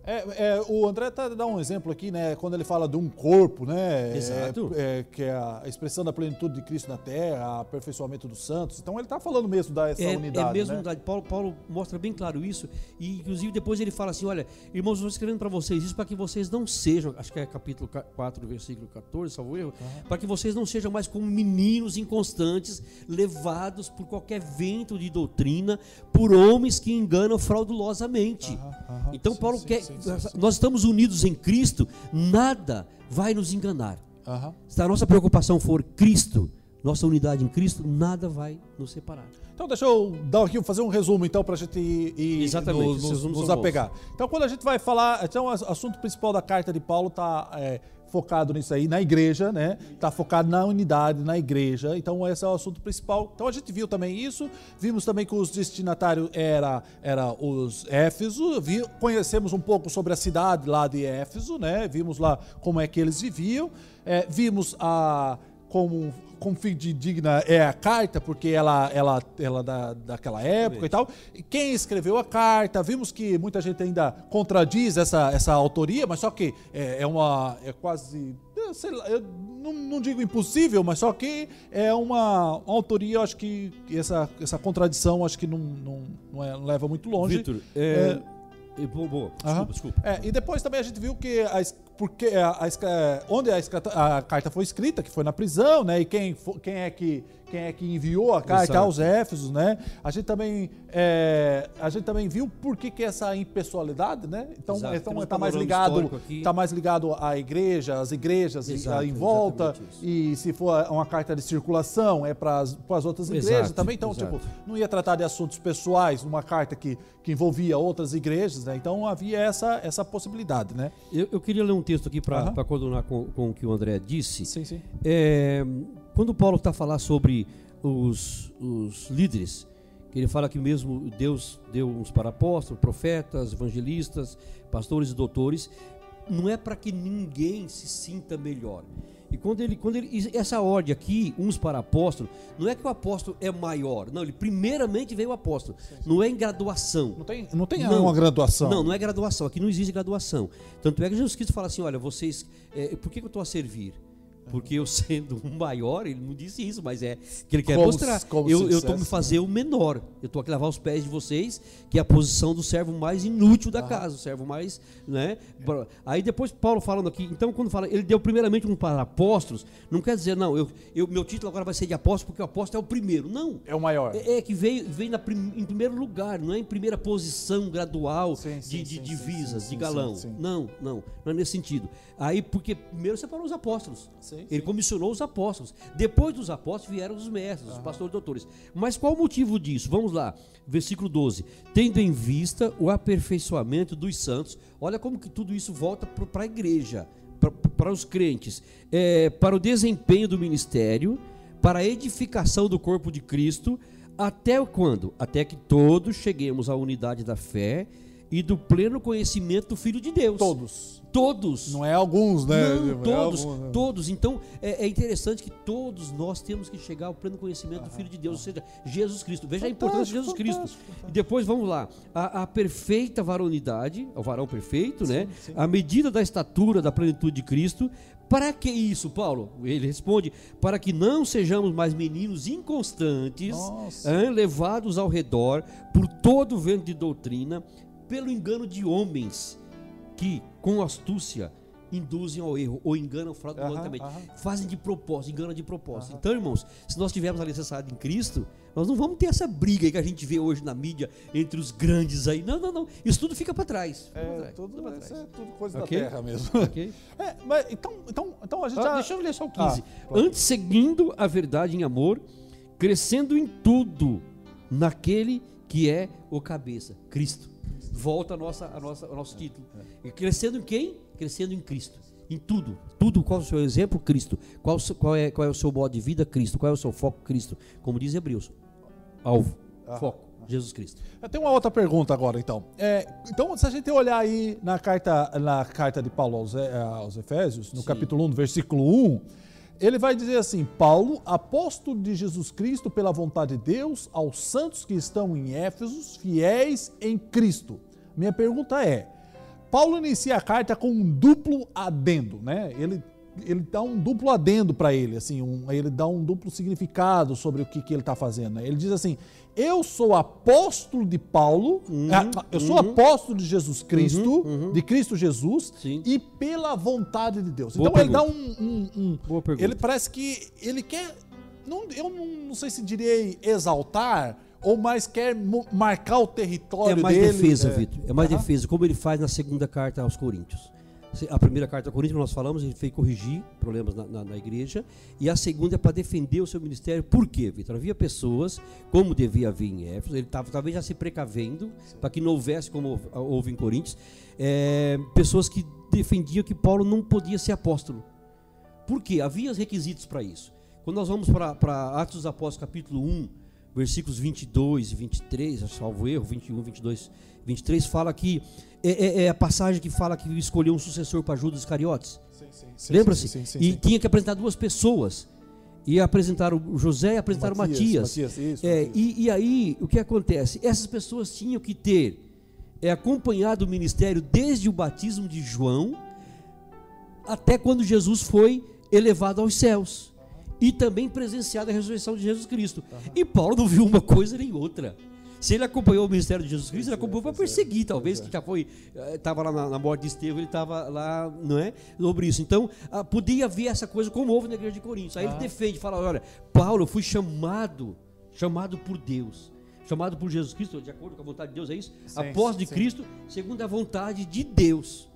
É, é, o André tá dá um exemplo aqui, né? Quando ele fala de um corpo, né? Exato. É, é, que é a expressão da plenitude de Cristo na Terra, aperfeiçoamento dos santos. Então ele está falando mesmo dessa É, unidade. é mesmo né? unidade. Paulo, Paulo mostra bem claro isso. E, inclusive, depois ele fala assim: olha, irmãos, eu estou escrevendo para vocês isso para que vocês não sejam, acho que é capítulo 4, versículo 14, salvo erro, para que vocês não sejam mais como meninos inconstantes, levados por qualquer vento de doutrina, por homens que enganam fraudulosamente. aham. Então, Sim, Paulo sim, quer. sim. Nós estamos unidos em Cristo, nada vai nos enganar. Aham. Se a nossa preocupação for Cristo, nossa unidade em Cristo, nada vai nos separar. Então deixa eu dar aqui, fazer um resumo então para a gente ir, ir Exatamente, nos, nos- nos apegar. Então quando a gente vai falar, então o assunto principal da carta de Paulo está focado nisso aí, na igreja, né? Está focado na unidade, na igreja. Então esse é o assunto principal. Então a gente viu também isso, vimos também que os destinatários era, era os Éfeso, vi, conhecemos um pouco sobre a cidade lá de Éfeso, né? Vimos lá como é que eles viviam, É, vimos a como como digna é a carta, porque ela ela ela da, daquela época e tal. E quem escreveu a carta, vimos que muita gente ainda contradiz essa, essa autoria, mas só que é, é uma é quase lá, eu não, não digo impossível, mas só que é uma, uma autoria, acho que essa, essa contradição acho que não, não, não, é- não leva muito longe. Vitor, é, é, boa, boa. Desculpa, Aham. desculpa. É, e depois também a gente viu que a, porque a, a onde a, a carta foi escrita, que foi na prisão, né? E quem, quem é que quem é que enviou a carta Exato. aos Éfesos, né? A gente também é, a gente também viu por que, que essa impessoalidade, né? Então, Exato. então Temos tá mais ligado tá mais ligado à igreja, às igrejas em- Exato, em volta. E se for uma carta de circulação, é para as outras igrejas também. Então, tipo, não ia tratar de assuntos pessoais numa carta que, que envolvia outras igrejas, né? Então havia essa, essa possibilidade, né? Eu, eu queria ler um texto aqui para Aham. coordenar com, com o que o André disse. Sim, sim. É, quando Paulo está a falar sobre os, os líderes, que ele fala que mesmo Deus deu uns para apóstolos, profetas, evangelistas, pastores e doutores, não é para que ninguém se sinta melhor. E quando ele, quando ele, essa ordem aqui, uns para apóstolo, não é que o apóstolo é maior, não, ele primeiramente veio o apóstolo, não é em graduação. Não tem, não tem não, uma graduação. Não, não é graduação, aqui não existe graduação. Tanto é que Jesus Cristo fala assim: olha, vocês, é, por que, que eu estou a servir? Porque eu sendo um maior, ele não disse isso, mas é que ele quer como, mostrar. Como eu estou me fazer o menor. Eu estou aqui lavar os pés de vocês, que é a posição do servo mais inútil da ah. casa, o servo mais, né? Aí depois Paulo falando aqui, então quando fala, ele deu primeiramente um para apóstolos, não quer dizer não, eu, eu meu título agora vai ser de apóstolo porque o apóstolo é o primeiro. Não. É o maior. É, é que veio, veio na em primeiro lugar, não é em primeira posição gradual sim, sim, de, sim, de divisas, de galão. Não, não, não é nesse sentido. Aí porque primeiro separou os apóstolos. Ele comissionou os apóstolos. Depois dos apóstolos vieram os mestres, os pastores e doutores. Mas qual o motivo disso? Vamos lá, versículo 12. Tendo em vista o aperfeiçoamento dos santos. Olha como que tudo isso volta para a igreja, para os crentes. É, para o desempenho do ministério, para a edificação do corpo de Cristo. Até quando? Até que todos cheguemos à unidade da fé e do pleno conhecimento do Filho de Deus. Todos. Todos. Não é alguns, né? Não, é todos, é alguns, né? todos. Então, é, é, interessante que todos nós temos que chegar ao pleno conhecimento do Filho de Deus, ou seja, Jesus Cristo. Veja fantástico, a importância de Jesus Cristo. Fantástico. E depois, vamos lá, a, a, perfeita varonidade, o varão perfeito, sim, né? Sim. A medida da estatura da plenitude de Cristo. Para que isso, Paulo? Ele responde: para que não sejamos mais meninos inconstantes, hein, levados ao redor por todo o vento de doutrina, pelo engano de homens que, com astúcia, induzem ao erro ou enganam fraudulentamente. Uhum, uhum. Fazem de propósito, enganam de propósito. Uhum. Então, irmãos, se nós tivermos a necessidade em Cristo, nós não vamos ter essa briga que a gente vê hoje na mídia entre os grandes aí. Não, não, não. Isso tudo fica para trás. É, trás, tudo, tudo, trás. é tudo coisa okay? da terra mesmo. Okay? É, mas, então, então, então a gente ah, já... Deixa eu ler só o 15. Ah, Antes, seguindo a verdade em amor, crescendo em tudo naquele que é o cabeça, Cristo volta a nossa, a nossa, ao nosso título. E crescendo em quem? Crescendo em Cristo. Em tudo. Tudo. Qual é o seu exemplo? Cristo. Qual, qual, é, qual é o seu modo de vida? Cristo. Qual é o seu foco? Cristo. Como diz Hebreus. Alvo. Ah. Foco. Jesus Cristo. Tenho uma outra pergunta agora, então. É, então, se a gente olhar aí na carta, na carta de Paulo aos, é, aos Efésios, no Sim. capítulo 1, versículo 1, ele vai dizer assim: Paulo, apóstolo de Jesus Cristo pela vontade de Deus, aos santos que estão em Éfeso, fiéis em Cristo minha pergunta é: Paulo inicia a carta com um duplo adendo, né? Ele, ele dá um duplo adendo para ele, assim, um, ele dá um duplo significado sobre o que, que ele está fazendo. Né? Ele diz assim: Eu sou apóstolo de Paulo, uhum, ah, eu sou uhum. apóstolo de Jesus Cristo, uhum, uhum. de Cristo Jesus, Sim. e pela vontade de Deus. Boa então pergunta. ele dá um. um, um Boa pergunta. Ele parece que ele quer. Não, eu não, não sei se direi exaltar ou mais quer marcar o território É mais dele, defesa, é... Vitor. É mais uhum. defesa, como ele faz na segunda carta aos Coríntios. A primeira carta aos Coríntios, nós falamos, ele fez corrigir problemas na, na, na igreja. E a segunda é para defender o seu ministério. Por quê, Vitor? Havia pessoas, como devia haver em Éfeso, ele estava talvez já se precavendo, para que não houvesse como houve em Coríntios, é, pessoas que defendiam que Paulo não podia ser apóstolo. Por quê? Havia os requisitos para isso. Quando nós vamos para Atos dos Apóstolos, capítulo 1, versículos 22 e 23, salvo erro, 21, 22, 23, fala que é, é, é a passagem que fala que escolheu um sucessor para Judas Iscariotes. Lembra-se? E tinha que apresentar duas pessoas. E apresentaram o José e apresentaram Matias. Matias. Matias isso, é, e, e, aí, o que acontece? Essas pessoas tinham que ter é, acompanhado o ministério desde o batismo de João até quando Jesus foi elevado aos céus e também presenciado a ressurreição de Jesus Cristo. Uhum. E Paulo não viu uma coisa nem outra. Se ele acompanhou o ministério de Jesus Cristo, ele acompanhou para perseguir, talvez, que já foi, estava eh, lá na, na, morte de Estevão, ele estava lá, não é? Sobre isso. Então, ah, podia ver essa coisa como houve na igreja de Coríntios. Aí ele defende, fala: olha, Paulo, eu fui chamado, chamado por Deus chamado por Jesus Cristo, de acordo com a vontade de Deus, é isso? Sim, Após de sim. Cristo, segundo a vontade de Deus.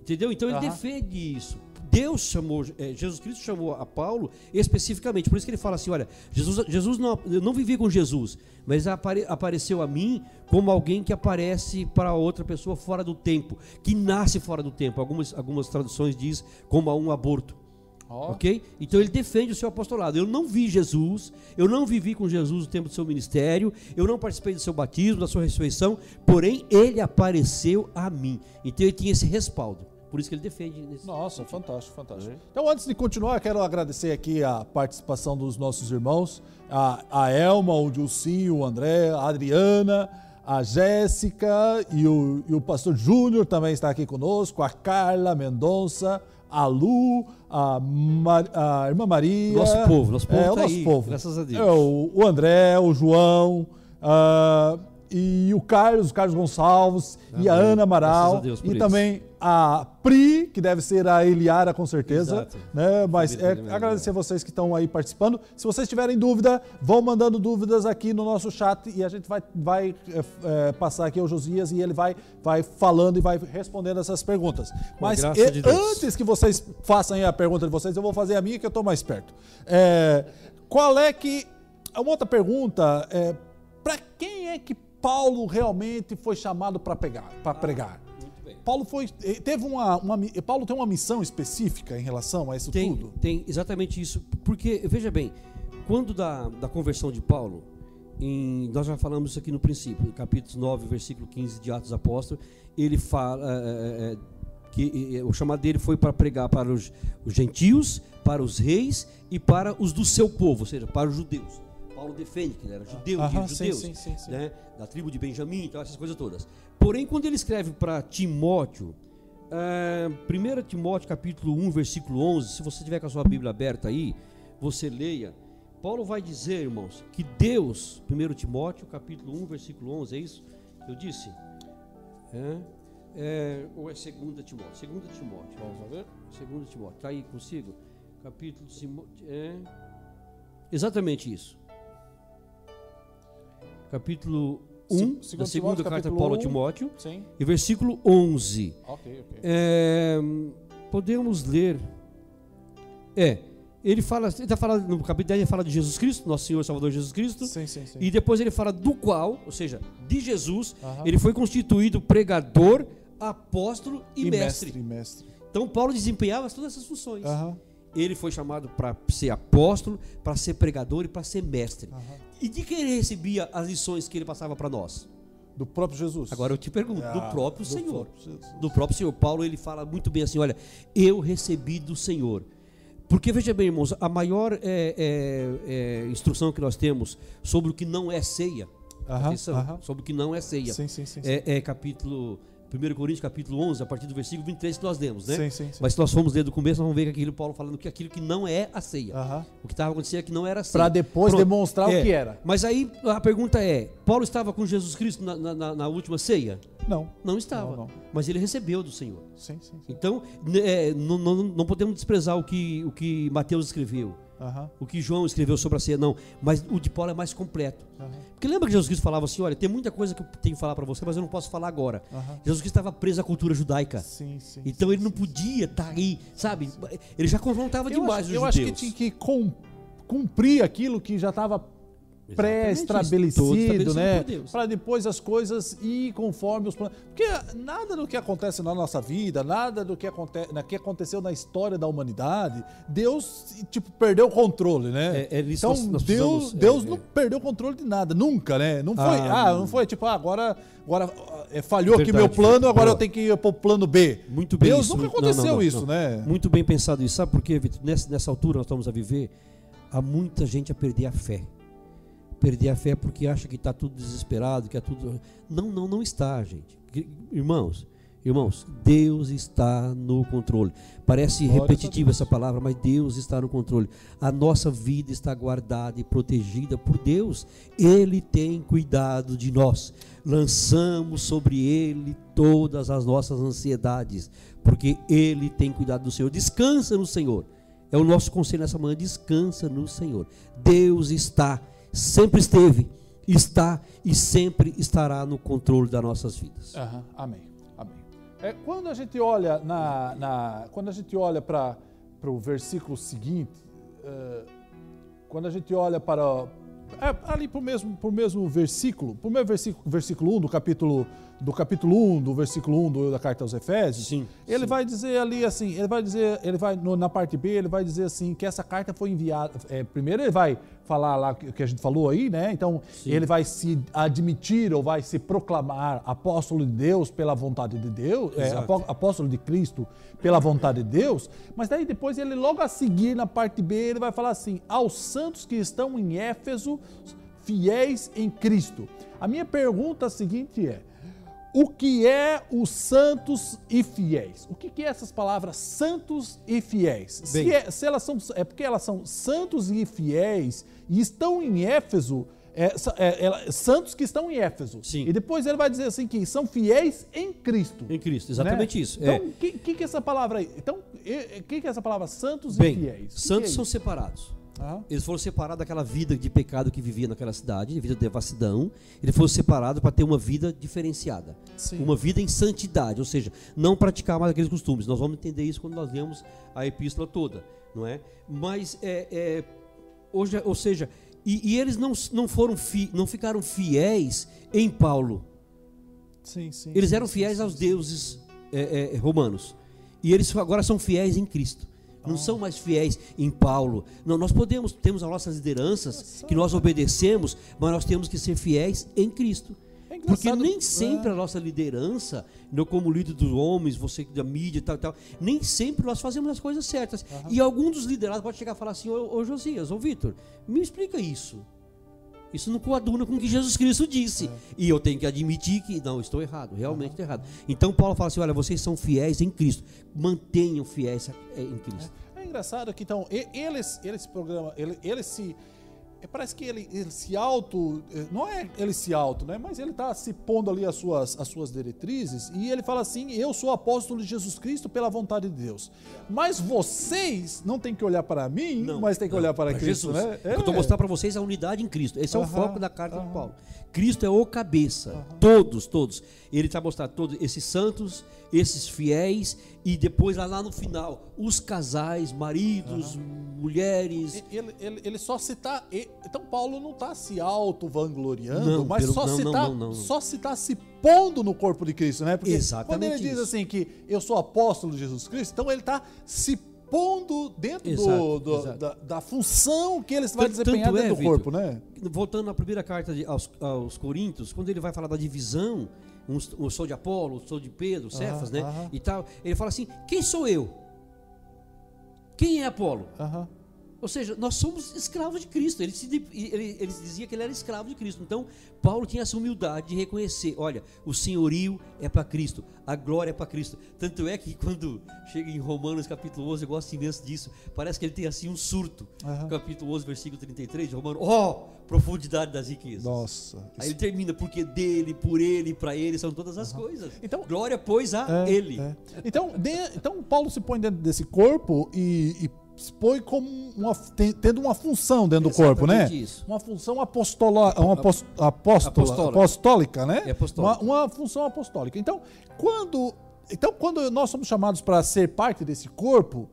Entendeu? Então ele defende isso. Deus chamou, é, Jesus Cristo chamou a Paulo especificamente. Por isso que ele fala assim: olha, Jesus, Jesus não, eu não vivi com Jesus, mas apare, apareceu a mim como alguém que aparece para outra pessoa fora do tempo, que nasce fora do tempo. Algumas, algumas traduções diz como a um aborto. Oh. Ok? Então ele defende o seu apostolado. Eu não vi Jesus, eu não vivi com Jesus no tempo do seu ministério, eu não participei do seu batismo, da sua ressurreição, porém ele apareceu a mim. Então ele tinha esse respaldo Por isso que ele defende. Nesse Nossa, fantástico, fantástico. Então, antes de continuar, quero agradecer aqui a participação dos nossos irmãos, a, a Elma, o Dilcinho, o André, a Adriana, a Jéssica e o, e o pastor Júnior também está aqui conosco, a Carla Mendonça, a Lu, a, Mar, a irmã Maria. Nosso povo, nosso povo é, o tá nosso aí, povo. graças a Deus. É, o, o André, o João, ah, e o Carlos, o Carlos Gonçalves, e a Amém. Ana Amaral, Graças a Deus por e isso. também a Pri, que deve ser a Eliara com certeza, Exato. né? Mas é, agradecer vocês que estão aí participando. Se vocês tiverem dúvida, vão mandando dúvidas aqui no nosso chat e a gente vai, vai é, é, passar aqui ao Josias e ele vai, vai falando e vai respondendo essas perguntas. Mas e- de antes que vocês façam a pergunta de vocês, eu vou fazer a minha que eu estou mais perto. É, qual é que uma outra pergunta é para quem é que Paulo realmente foi chamado para pegar, para pregar? Paulo foi eh, teve uma, uma mi- Paulo tem uma missão específica em relação a isso Tem, tudo. tem exatamente isso. Porque, veja bem, quando da, da conversão de Paulo, em- nós já falamos isso aqui no princípio, capítulo 9, versículo 15 de Atos Apóstolos, ele fala é, é, que é, o chamado dele foi para pregar para os, os gentios, para os reis e para os do seu povo, ou seja, para os judeus. Paulo defende que ele era judeu, Aham, de sim, judeus, sim, sim, sim. né, da tribo de Benjamim, então essas coisas todas. Porém, quando ele escreve para Timóteo, é, 1 Timóteo capítulo 1, versículo 11, se você tiver com a sua Bíblia aberta aí, você leia. Paulo vai dizer, irmãos, que Deus, 1 Timóteo capítulo 1, versículo 11, é isso que eu disse? É, é, ou é 2 Timóteo? 2 Timóteo. Vamos ver. 2 Timóteo, está aí consigo? Capítulo é exatamente isso. Capítulo 1 Se- da segunda Timóteo, carta de Paulo a 1. Timóteo Sim. e versículo 11. OK, OK. É, podemos ler. É, ele fala, ele tá falando no capítulo 10 ele fala de Jesus Cristo, nosso Senhor e Salvador Jesus Cristo. Sim, sim, sim. E depois ele fala do qual, ou seja, de Jesus, Aham. ele foi constituído pregador, apóstolo e, E mestre. mestre, mestre. Então Paulo desempenhava todas essas funções. Aham. Ele foi chamado para ser apóstolo, para ser pregador e para ser mestre. Aham. E de quem ele recebia as lições que ele passava para nós? Do próprio Jesus. Agora eu te pergunto, Ah, do próprio do Senhor. próprio. Do próprio Senhor. Paulo ele fala muito bem assim: olha, eu recebi do Senhor. Porque veja bem, irmãos, a maior é, é, é, instrução que nós temos sobre o que não é ceia, Aham, atenção, aham. sobre o que não é ceia, Sim, sim, sim. sim. é, é capítulo 1 Coríntios, capítulo 11, a partir do versículo 23 que nós lemos, né? Sim, sim, sim. Mas se nós formos ler do começo, nós vamos ver que aquilo Paulo falando que aquilo que não é a ceia. Aham. O que estava acontecendo é que não era a ceia. Para depois Pronto. demonstrar É. o que era. Mas aí a pergunta é: Paulo estava com Jesus Cristo na, na- na- na última ceia? Não. Não estava. Não, não. Mas ele recebeu do Senhor. Sim, sim. sim. Então, né, é, não, não- não podemos desprezar o que, o que Mateus escreveu, Aham. o que João escreveu sobre a ceia, não. Mas o de Paulo é mais completo. Aham. Porque lembra que Jesus Cristo falava assim: olha, tem muita coisa que eu tenho que falar para você, mas eu não posso falar agora. Aham. Jesus Cristo estava preso à cultura judaica. Sim, sim. Então sim, ele não podia estar aí, sabe? Ele já confrontava Eu demais acho, os eu judeus. acho que tinha que cum- cumprir aquilo que já estava pré-estabelecido, estabelecido né? Para depois as coisas ir conforme os planos. Porque nada do que acontece na nossa vida, nada do que, aconte... que aconteceu na história da humanidade, Deus tipo perdeu o controle, né? É- é então nós- nós Deus, é, Deus é. não perdeu o controle de nada, nunca, né? Não foi, Ah, ah, não foi tipo ah, agora, agora é, falhou aqui Verdade, meu plano, agora boa. eu tenho que ir para o plano B. Muito bem Deus isso. nunca aconteceu não, não, isso, né? Muito bem pensado isso. Sabe por quê, Vitor? Nessa, nessa altura nós estamos a viver, há muita gente a perder a fé. Perder a fé porque acha que está tudo desesperado, que é tudo. Não, não, não está, gente. Irmãos, irmãos, Deus está no controle. Parece repetitiva essa palavra, mas Deus está no controle. A nossa vida está guardada e protegida por Deus. Ele tem cuidado de nós. Lançamos sobre Ele todas as nossas ansiedades, porque Ele tem cuidado do Senhor. Descansa no Senhor. É o nosso conselho nessa manhã. Descansa no Senhor. Deus está, sempre esteve, está e sempre estará no controle das nossas vidas. Aham, Amém. Amém. É, quando a gente olha na, na- quando a gente olha para o versículo seguinte, eh, quando a gente olha para é, ali para o mesmo, pro mesmo versículo, para o mesmo versículo, versículo 1 do capítulo do capítulo 1, do versículo 1 do- da carta aos Efésios, Sim, ele sim. vai dizer ali assim, ele vai dizer, ele vai no- na parte B, ele vai dizer assim que essa carta foi enviada. é, primeiro ele vai falar lá que que a gente falou aí, né? Então, Sim. ele vai se admitir ou vai se proclamar apóstolo de Deus pela vontade de Deus, é, apóstolo de Cristo pela vontade de Deus, mas daí depois ele logo a seguir na parte B, ele vai falar assim: aos santos que estão em Éfeso, fiéis em Cristo. A minha pergunta seguinte é: o que é os santos e fiéis? O que, que é essas palavras santos e fiéis? Bem. Se, é, se elas são, é porque elas são santos e fiéis e estão em Éfeso, é, é, santos que estão em Éfeso. Sim. E depois ele vai dizer assim que são fiéis em Cristo. Em Cristo, exatamente né? isso. Então, é. o que, que, que é essa palavra aí? Então, o que, que é essa palavra santos Bem, e fiéis? Santos é são separados. Eles foram separados daquela vida de pecado que vivia naquela cidade, de vida de devassidão. Eles foram separados para ter uma vida diferenciada. Sim. Uma vida em santidade, ou seja, não praticar mais aqueles costumes. Nós vamos entender isso quando nós lemos a epístola toda, não é? Mas, é, é, hoje, ou seja, e, e eles não, não, foram fi, não ficaram fiéis em Paulo. Sim, sim. Eles eram fiéis aos deuses é, é, romanos. E eles agora são fiéis em Cristo. Não são mais fiéis em Paulo. Não, nós podemos, temos as nossas lideranças que nós obedecemos, mas nós temos que ser fiéis em Cristo. É Porque nem sempre é. a nossa liderança, eu como líder dos homens, você da mídia e tal, tal, nem sempre nós fazemos as coisas certas. E algum dos liderados pode chegar e falar assim, ô, ô Josias, ô Vitor, me explica isso. Isso não coaduna com o que Jesus Cristo disse. E eu tenho que admitir que, não, estou errado, realmente estou errado. Então Paulo fala assim, olha, vocês são fiéis em Cristo. Mantenham fiéis eh, em Cristo. É engraçado que então eles eles programa ele, ele se é, parece que ele, ele se auto eh, não é ele se auto né mas ele está se pondo ali as suas as suas diretrizes e ele fala assim eu sou apóstolo de Jesus Cristo pela vontade de Deus mas vocês não tem que olhar para mim mas tem que olhar para Cristo Jesus. né Eu estou mostrando para vocês a unidade em Cristo. Esse é o Aham, foco da carta aham. de Paulo. Cristo é o cabeça. Todos, todos. Ele está mostrando todos esses santos, esses fiéis e depois lá, lá no final, os casais, maridos, mulheres. ele, ele, ele só se tá. Então Paulo não está se auto vangloriando, Não, mas pelo- só, não, se não, tá, não, não, só se tá se pondo no corpo de Cristo, né? Porque Exatamente quando ele diz isso. assim que eu sou apóstolo de Jesus Cristo, então ele está se pondo dentro do- Exato, do- exato. Da, da função que ele vai Tanto- desempenhar tanto é, dentro do Vitor, corpo, né? Voltando na primeira carta de- aos, aos Coríntios, quando ele vai falar da divisão, um, eu sou de Apolo, sou de Pedro, Cefas, né? E tal, ele fala assim: quem sou eu? Quem é Apolo? Aham. Ou seja, nós somos escravos de Cristo. Ele, se, ele, ele dizia que ele era escravo de Cristo. Então, Paulo tinha essa humildade de reconhecer: olha, o senhorio é para Cristo, a glória é para Cristo. Tanto é que quando chega em Romanos capítulo 11, eu gosto imenso disso. Parece que ele tem assim um surto. Aham. Capítulo 11, versículo 33 de Romanos: oh, profundidade das riquezas. Nossa. Aí ele termina: porque dele, por ele, para ele são todas as coisas. Então- glória, pois, a É, ele. é. Então, de- então Paulo se põe dentro desse corpo e, e se põe como uma, tendo uma função dentro do corpo, né? Isso. Uma função apostola, uma apos- apóstola, Apostólica. apostólica, né? É apostólica. Uma, uma função apostólica. Então, quando, então, quando nós somos chamados para ser parte desse corpo,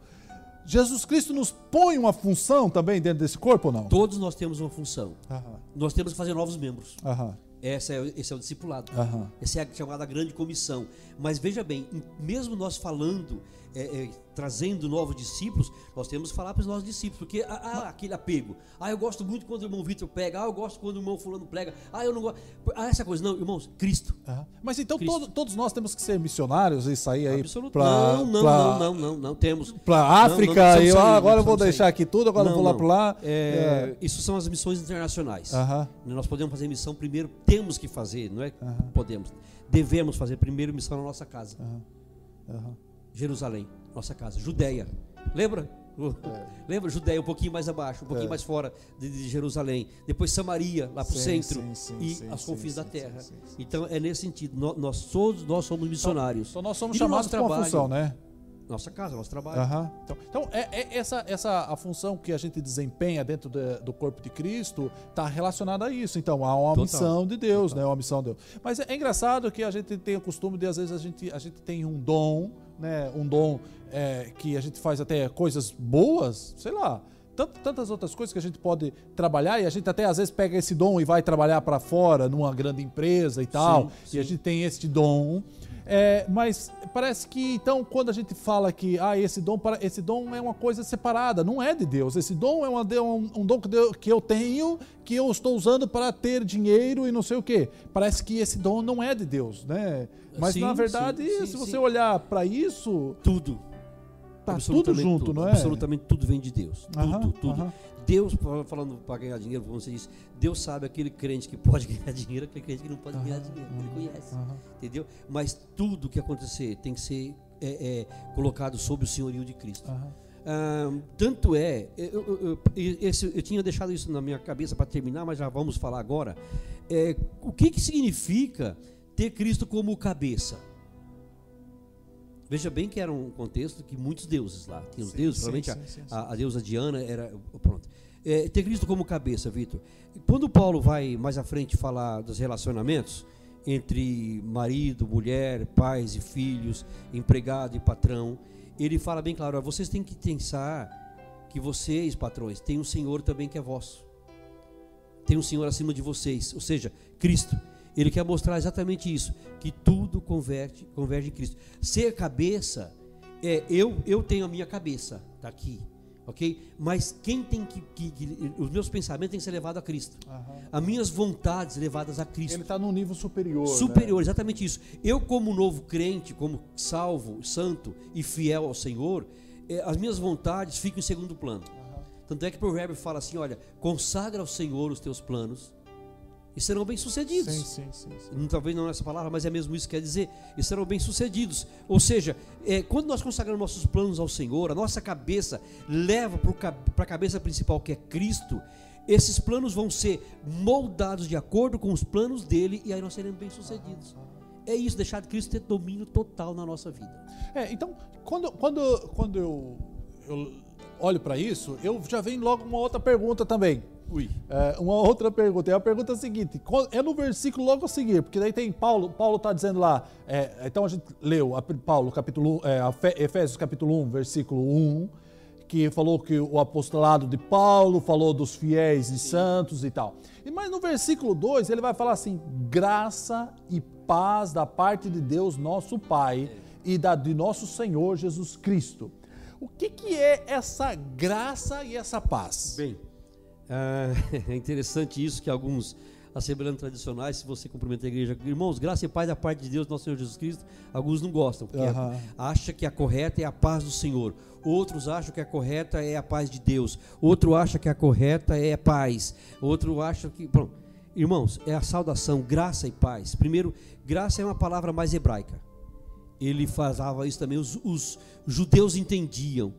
Jesus Cristo nos põe uma função também dentro desse corpo ou não? Todos nós temos uma função. Aham, Nós temos que fazer novos membros. aham, Essa é, esse é o discipulado. aham. Essa é a chamada grande comissão. Mas veja bem, em- mesmo nós falando, é, é, trazendo novos discípulos, nós temos que falar para os nossos discípulos, porque há, há aquele apego. Ah, eu gosto muito quando o irmão Vitor pega, ah, eu gosto quando o irmão fulano prega, ah, eu não gosto. Ah, essa coisa, não, irmãos, Cristo. aham. Mas então Cristo. todo- todos nós temos que ser missionários e sair aí para não, não, não, não, não, não, temos. para Não, não, África precisamos e eu, sair, ah, não agora eu vou deixar sair. aqui tudo, agora eu vou lá para lá. É, Isso são as missões internacionais. Aham. Nós podemos fazer missão primeiro, temos que fazer, não é? Podemos. Devemos fazer primeiro missão na nossa casa. aham. Jerusalém, nossa casa. Judéia. Lembra? Uh, Lembra? Judéia, um pouquinho mais abaixo, um pouquinho É. mais fora de, de Jerusalém. Depois Samaria, lá para o centro. sim, sim, e sim, sim, confins da terra. Então é nesse sentido. Nós, nós todos nós somos missionários. Então nós somos E no chamados para uma trabalho, função, né? Nossa casa, nosso trabalho. Aham. Então, então é, é essa, essa a função que a gente desempenha dentro de- do corpo de Cristo está relacionada a isso. Então, há uma Total. missão de Deus, né? Uma missão de Deus. Mas é, é engraçado que a gente tem o costume de, às vezes, a gente, a gente tem um dom, né? Um dom é, que a gente faz até coisas boas, sei lá. tant- Tantas outras coisas que a gente pode trabalhar e a gente até às vezes pega esse dom e vai trabalhar para fora numa grande empresa e tal. Sim, E a gente tem este dom. É, mas parece que então quando a gente fala que ah, esse dom para esse dom é uma coisa separada, não é de Deus. Esse dom é uma, um, um dom que eu tenho que eu estou usando para ter dinheiro e não sei o que. Parece que esse dom não é de Deus, né? Mas sim, na verdade, sim, sim, se você olhar para isso, tudo tá tudo junto, tudo, não é? Absolutamente tudo vem de Deus. Tudo, tudo. Deus, falando para ganhar dinheiro, como você disse, Deus sabe aquele crente que pode ganhar dinheiro, aquele crente que não pode ganhar dinheiro, ele conhece, entendeu? Mas tudo que acontecer tem que ser é, é, colocado sob o senhorio de Cristo. Ah, tanto é, eu, eu, eu, esse, eu, tinha deixado isso na minha cabeça para terminar, mas já vamos falar agora. É, o que, que significa ter Cristo como cabeça? Veja bem que era um contexto que muitos deuses lá. Tinha os sim, deuses, sim, provavelmente sim, a, a, a, deusa Diana era. Pronto. É, ter Cristo como cabeça, Vitor. Quando Paulo vai mais à frente falar dos relacionamentos entre marido, mulher, pais e filhos, empregado e patrão, ele fala bem claro: vocês têm que pensar que vocês, patrões, têm um Senhor também que é vosso. Tem um Senhor acima de vocês, ou seja, Cristo. Ele quer mostrar exatamente isso, que tudo converte, converge em Cristo. Ser cabeça é eu, eu tenho a minha cabeça, tá aqui, ok? Mas quem tem que, que, que os meus pensamentos têm que ser levados a Cristo, uhum. as minhas vontades levadas a Cristo. Ele está num nível superior. Superior, né? exatamente isso. Eu como novo crente, como salvo, santo e fiel ao Senhor, é, as minhas vontades ficam em segundo plano. Uhum. Tanto é que o provérbio fala assim, olha, consagra ao Senhor os teus planos e serão bem-sucedidos. Sim, sim, sim. Talvez não é essa palavra, mas é mesmo isso que quer dizer. E serão bem-sucedidos. Ou seja, é, quando nós consagramos nossos planos ao Senhor, a nossa cabeça leva para a cabeça principal, que é Cristo, esses planos vão ser moldados de acordo com os planos dele e aí nós seremos bem-sucedidos. É isso, deixar Cristo ter domínio total na nossa vida. É, então, quando, quando, quando eu, eu olho para isso, eu já vem logo uma outra pergunta também. Ui. É, uma outra pergunta. E a pergunta é seguinte: é no versículo logo a seguir, porque daí tem Paulo, Paulo está dizendo lá, é, então a gente leu a, Paulo, capítulo, é, Efésios capítulo 1, versículo 1, que falou que o apostolado de Paulo falou dos fiéis e santos e tal. E mas no versículo 2 ele vai falar assim: graça e paz da parte de Deus, nosso Pai, e da, de nosso Senhor Jesus Cristo. O que, que é essa graça e essa paz? Bem, é interessante isso que alguns assembleanos tradicionais, se você cumprimenta a igreja, irmãos, graça e paz da parte de Deus, nosso Senhor Jesus Cristo, alguns não gostam, porque uhum. acha que a correta é a paz do Senhor. Outros acham que a correta é a paz de Deus. Outro acha que a correta é a paz. Outro acha que. Bom, irmãos, é a saudação, graça e paz. Primeiro, graça é uma palavra mais hebraica. Ele falava isso também, os, os judeus entendiam.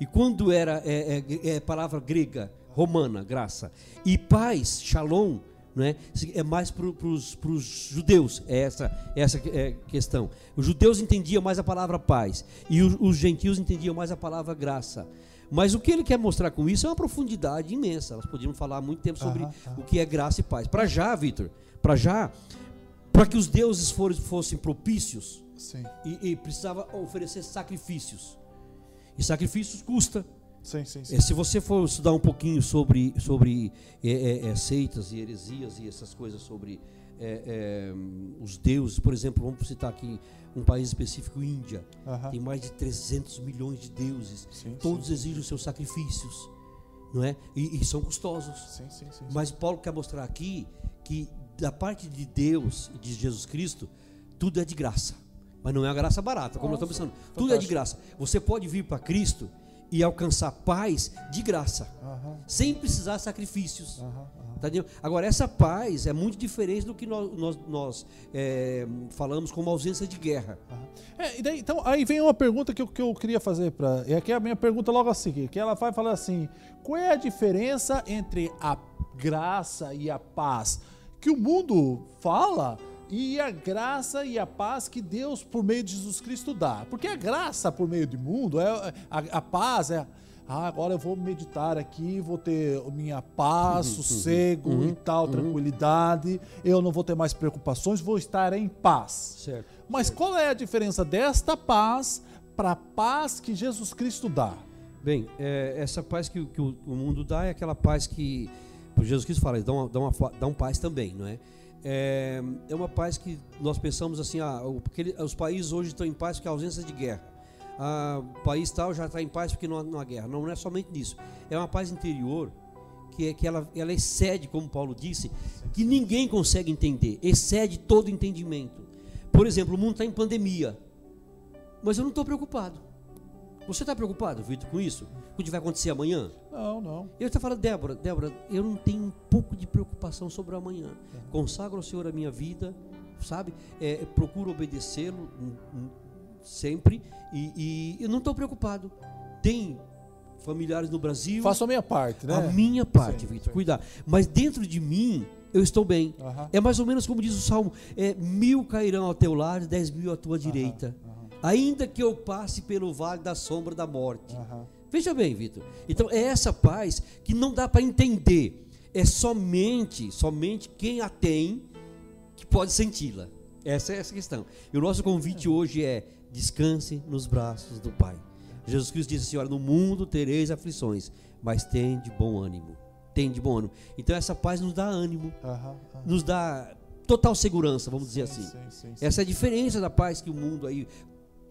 E quando era é, é, é palavra grega, romana, graça. E paz, shalom, né, é mais para os judeus, é essa, essa é questão. Os judeus entendiam mais a palavra paz, e os, os gentios entendiam mais a palavra graça. Mas o que ele quer mostrar com isso é uma profundidade imensa. Nós podíamos falar muito tempo sobre o que é graça e paz. Para já, Vitor, para já, para que os deuses fossem propícios, e, e precisava oferecer sacrifícios. E sacrifícios custa. Sim, sim, sim. É, se você for estudar um pouquinho sobre, sobre é, é, é seitas e heresias e essas coisas sobre é, os deuses, por exemplo, vamos citar aqui um país específico, Índia, tem mais de 300 milhões de deuses, todos exigem os seus sacrifícios, não é? E, e são custosos. Mas Paulo quer mostrar aqui que da parte de Deus e de Jesus Cristo, tudo é de graça. Mas não é a graça barata, como Nossa, nós estamos pensando. Tudo é de graça. Você pode vir para Cristo e alcançar paz de graça, uhum. sem precisar sacrifícios. Uhum, uhum. Tá Agora, essa paz é muito diferente do que nós, nós, nós é, falamos como ausência de guerra. É, daí, então, aí vem uma pergunta que eu, que eu queria fazer para. E aqui é a minha pergunta logo a seguir, que ela vai falar assim: qual é a diferença entre a graça e a paz? Que o mundo fala e a graça e a paz que Deus, por meio de Jesus Cristo, dá. Porque a graça por meio do mundo, é, a, a paz é. Ah, agora eu vou meditar aqui, vou ter minha paz, uhum, uhum sossego uhum, e tal, uhum. tranquilidade. Eu não vou ter mais preocupações, vou estar em paz. Certo, Mas certo. qual é a diferença desta paz para a paz que Jesus Cristo dá? Bem, é, essa paz que, que o, o, mundo dá é aquela paz que Jesus Cristo fala, dá, uma, dá, uma, dá um paz também, não é? É, é uma paz que nós pensamos assim, ah, os países hoje estão em paz porque há ausência de guerra. Ah, o país tal já está em paz porque não há, não há guerra. Não, não é somente nisso. É uma paz interior que, é, que ela, ela excede, como Paulo disse, que ninguém consegue entender, excede todo entendimento. Por exemplo, o mundo está em pandemia, mas eu não estou preocupado. Você está preocupado, Vitor, com isso? O que vai acontecer amanhã? Não, não. Eu estou falando, Débora, Débora, eu não tenho um pouco de preocupação sobre o amanhã. Consagro ao Senhor a minha vida, sabe? É, procuro obedecê-lo hum, hum, sempre e, e eu não estou preocupado. Tem familiares no Brasil. Faço a minha parte, né? A minha parte, Sim, Vitor, sim. cuidar. Mas dentro de mim, eu estou bem. É mais ou menos como diz o Salmo: é, mil cairão ao teu lado, dez mil à tua direita. Ainda que eu passe pelo vale da sombra da morte. Veja bem, Vitor. Então é essa paz que não dá para entender. É somente, somente quem a tem que pode senti-la. Essa é essa a questão. E o nosso convite hoje é: descanse nos braços do Pai. Jesus Cristo disse assim: olha, no mundo tereis aflições, mas tem de bom ânimo. Tem de bom ânimo. Então essa paz nos dá ânimo, nos dá total segurança, vamos dizer Sim, assim. sim, sim. Essa é a diferença da paz que o mundo aí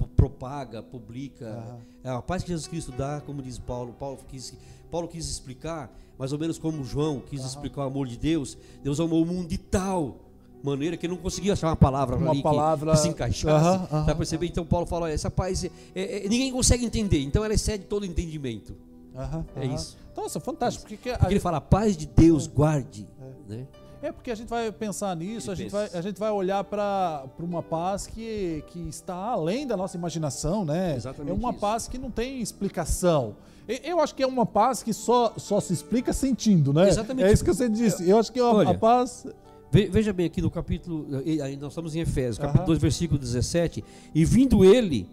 propaga, publica. É a paz que Jesus Cristo dá, como diz Paulo. Paulo quis, Paulo quis explicar, mais ou menos como João quis explicar o amor de Deus. Deus amou o mundo de tal maneira que ele não conseguia achar uma palavra Uma ali que- palavra- que, se encaixasse. Dá pra perceber? Então Paulo fala, olha, essa paz é- é- é- ninguém consegue entender, então ela excede todo entendimento. Aham, É aham. isso. Nossa, fantástico. Porque, que Porque ele fala, a paz de Deus guarde. Né? É porque a gente vai pensar nisso, a gente, vai, a gente vai olhar para uma paz que, que está além da nossa imaginação, né? Exatamente é uma isso. paz que não tem explicação. Eu acho que é uma paz que só, só se explica sentindo, né? Exatamente. É isso que você disse. Eu acho que é uma, Olha, a paz. Ve- Veja bem aqui no capítulo, eh, nós estamos em Efésios, capítulo 2, versículo 17. E vindo ele,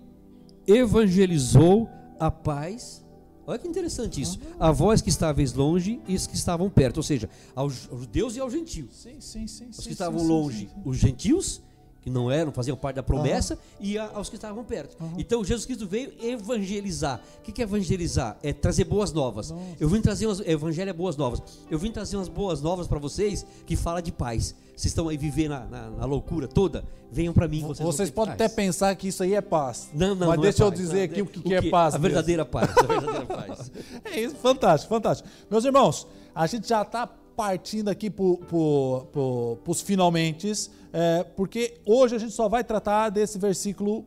evangelizou a paz. Olha que interessante isso. A vós que estáveis longe e os que estavam perto. Ou seja, aos aos judeus e aos gentios. Sim, sim, sim. Os que estavam longe, os gentios, que não eram, faziam parte da promessa, e a- aos que estavam perto. Então Jesus Cristo veio evangelizar. O que é evangelizar? É trazer boas novas. Eu vim trazer umas, evangelho é boas novas. Eu vim trazer umas boas novas para vocês que fala de paz. Vocês estão aí vivendo na, na- na loucura toda? Venham para mim. Vocês, Vocês podem até pensar que isso aí é paz. Não, não, Mas não é deixa eu paz. dizer Não, aqui é- o que, que é paz. A verdadeira paz. A verdadeira paz. É isso, fantástico, fantástico. Meus irmãos, a gente já está partindo aqui para os finalmente, é, porque hoje a gente só vai tratar desse versículo,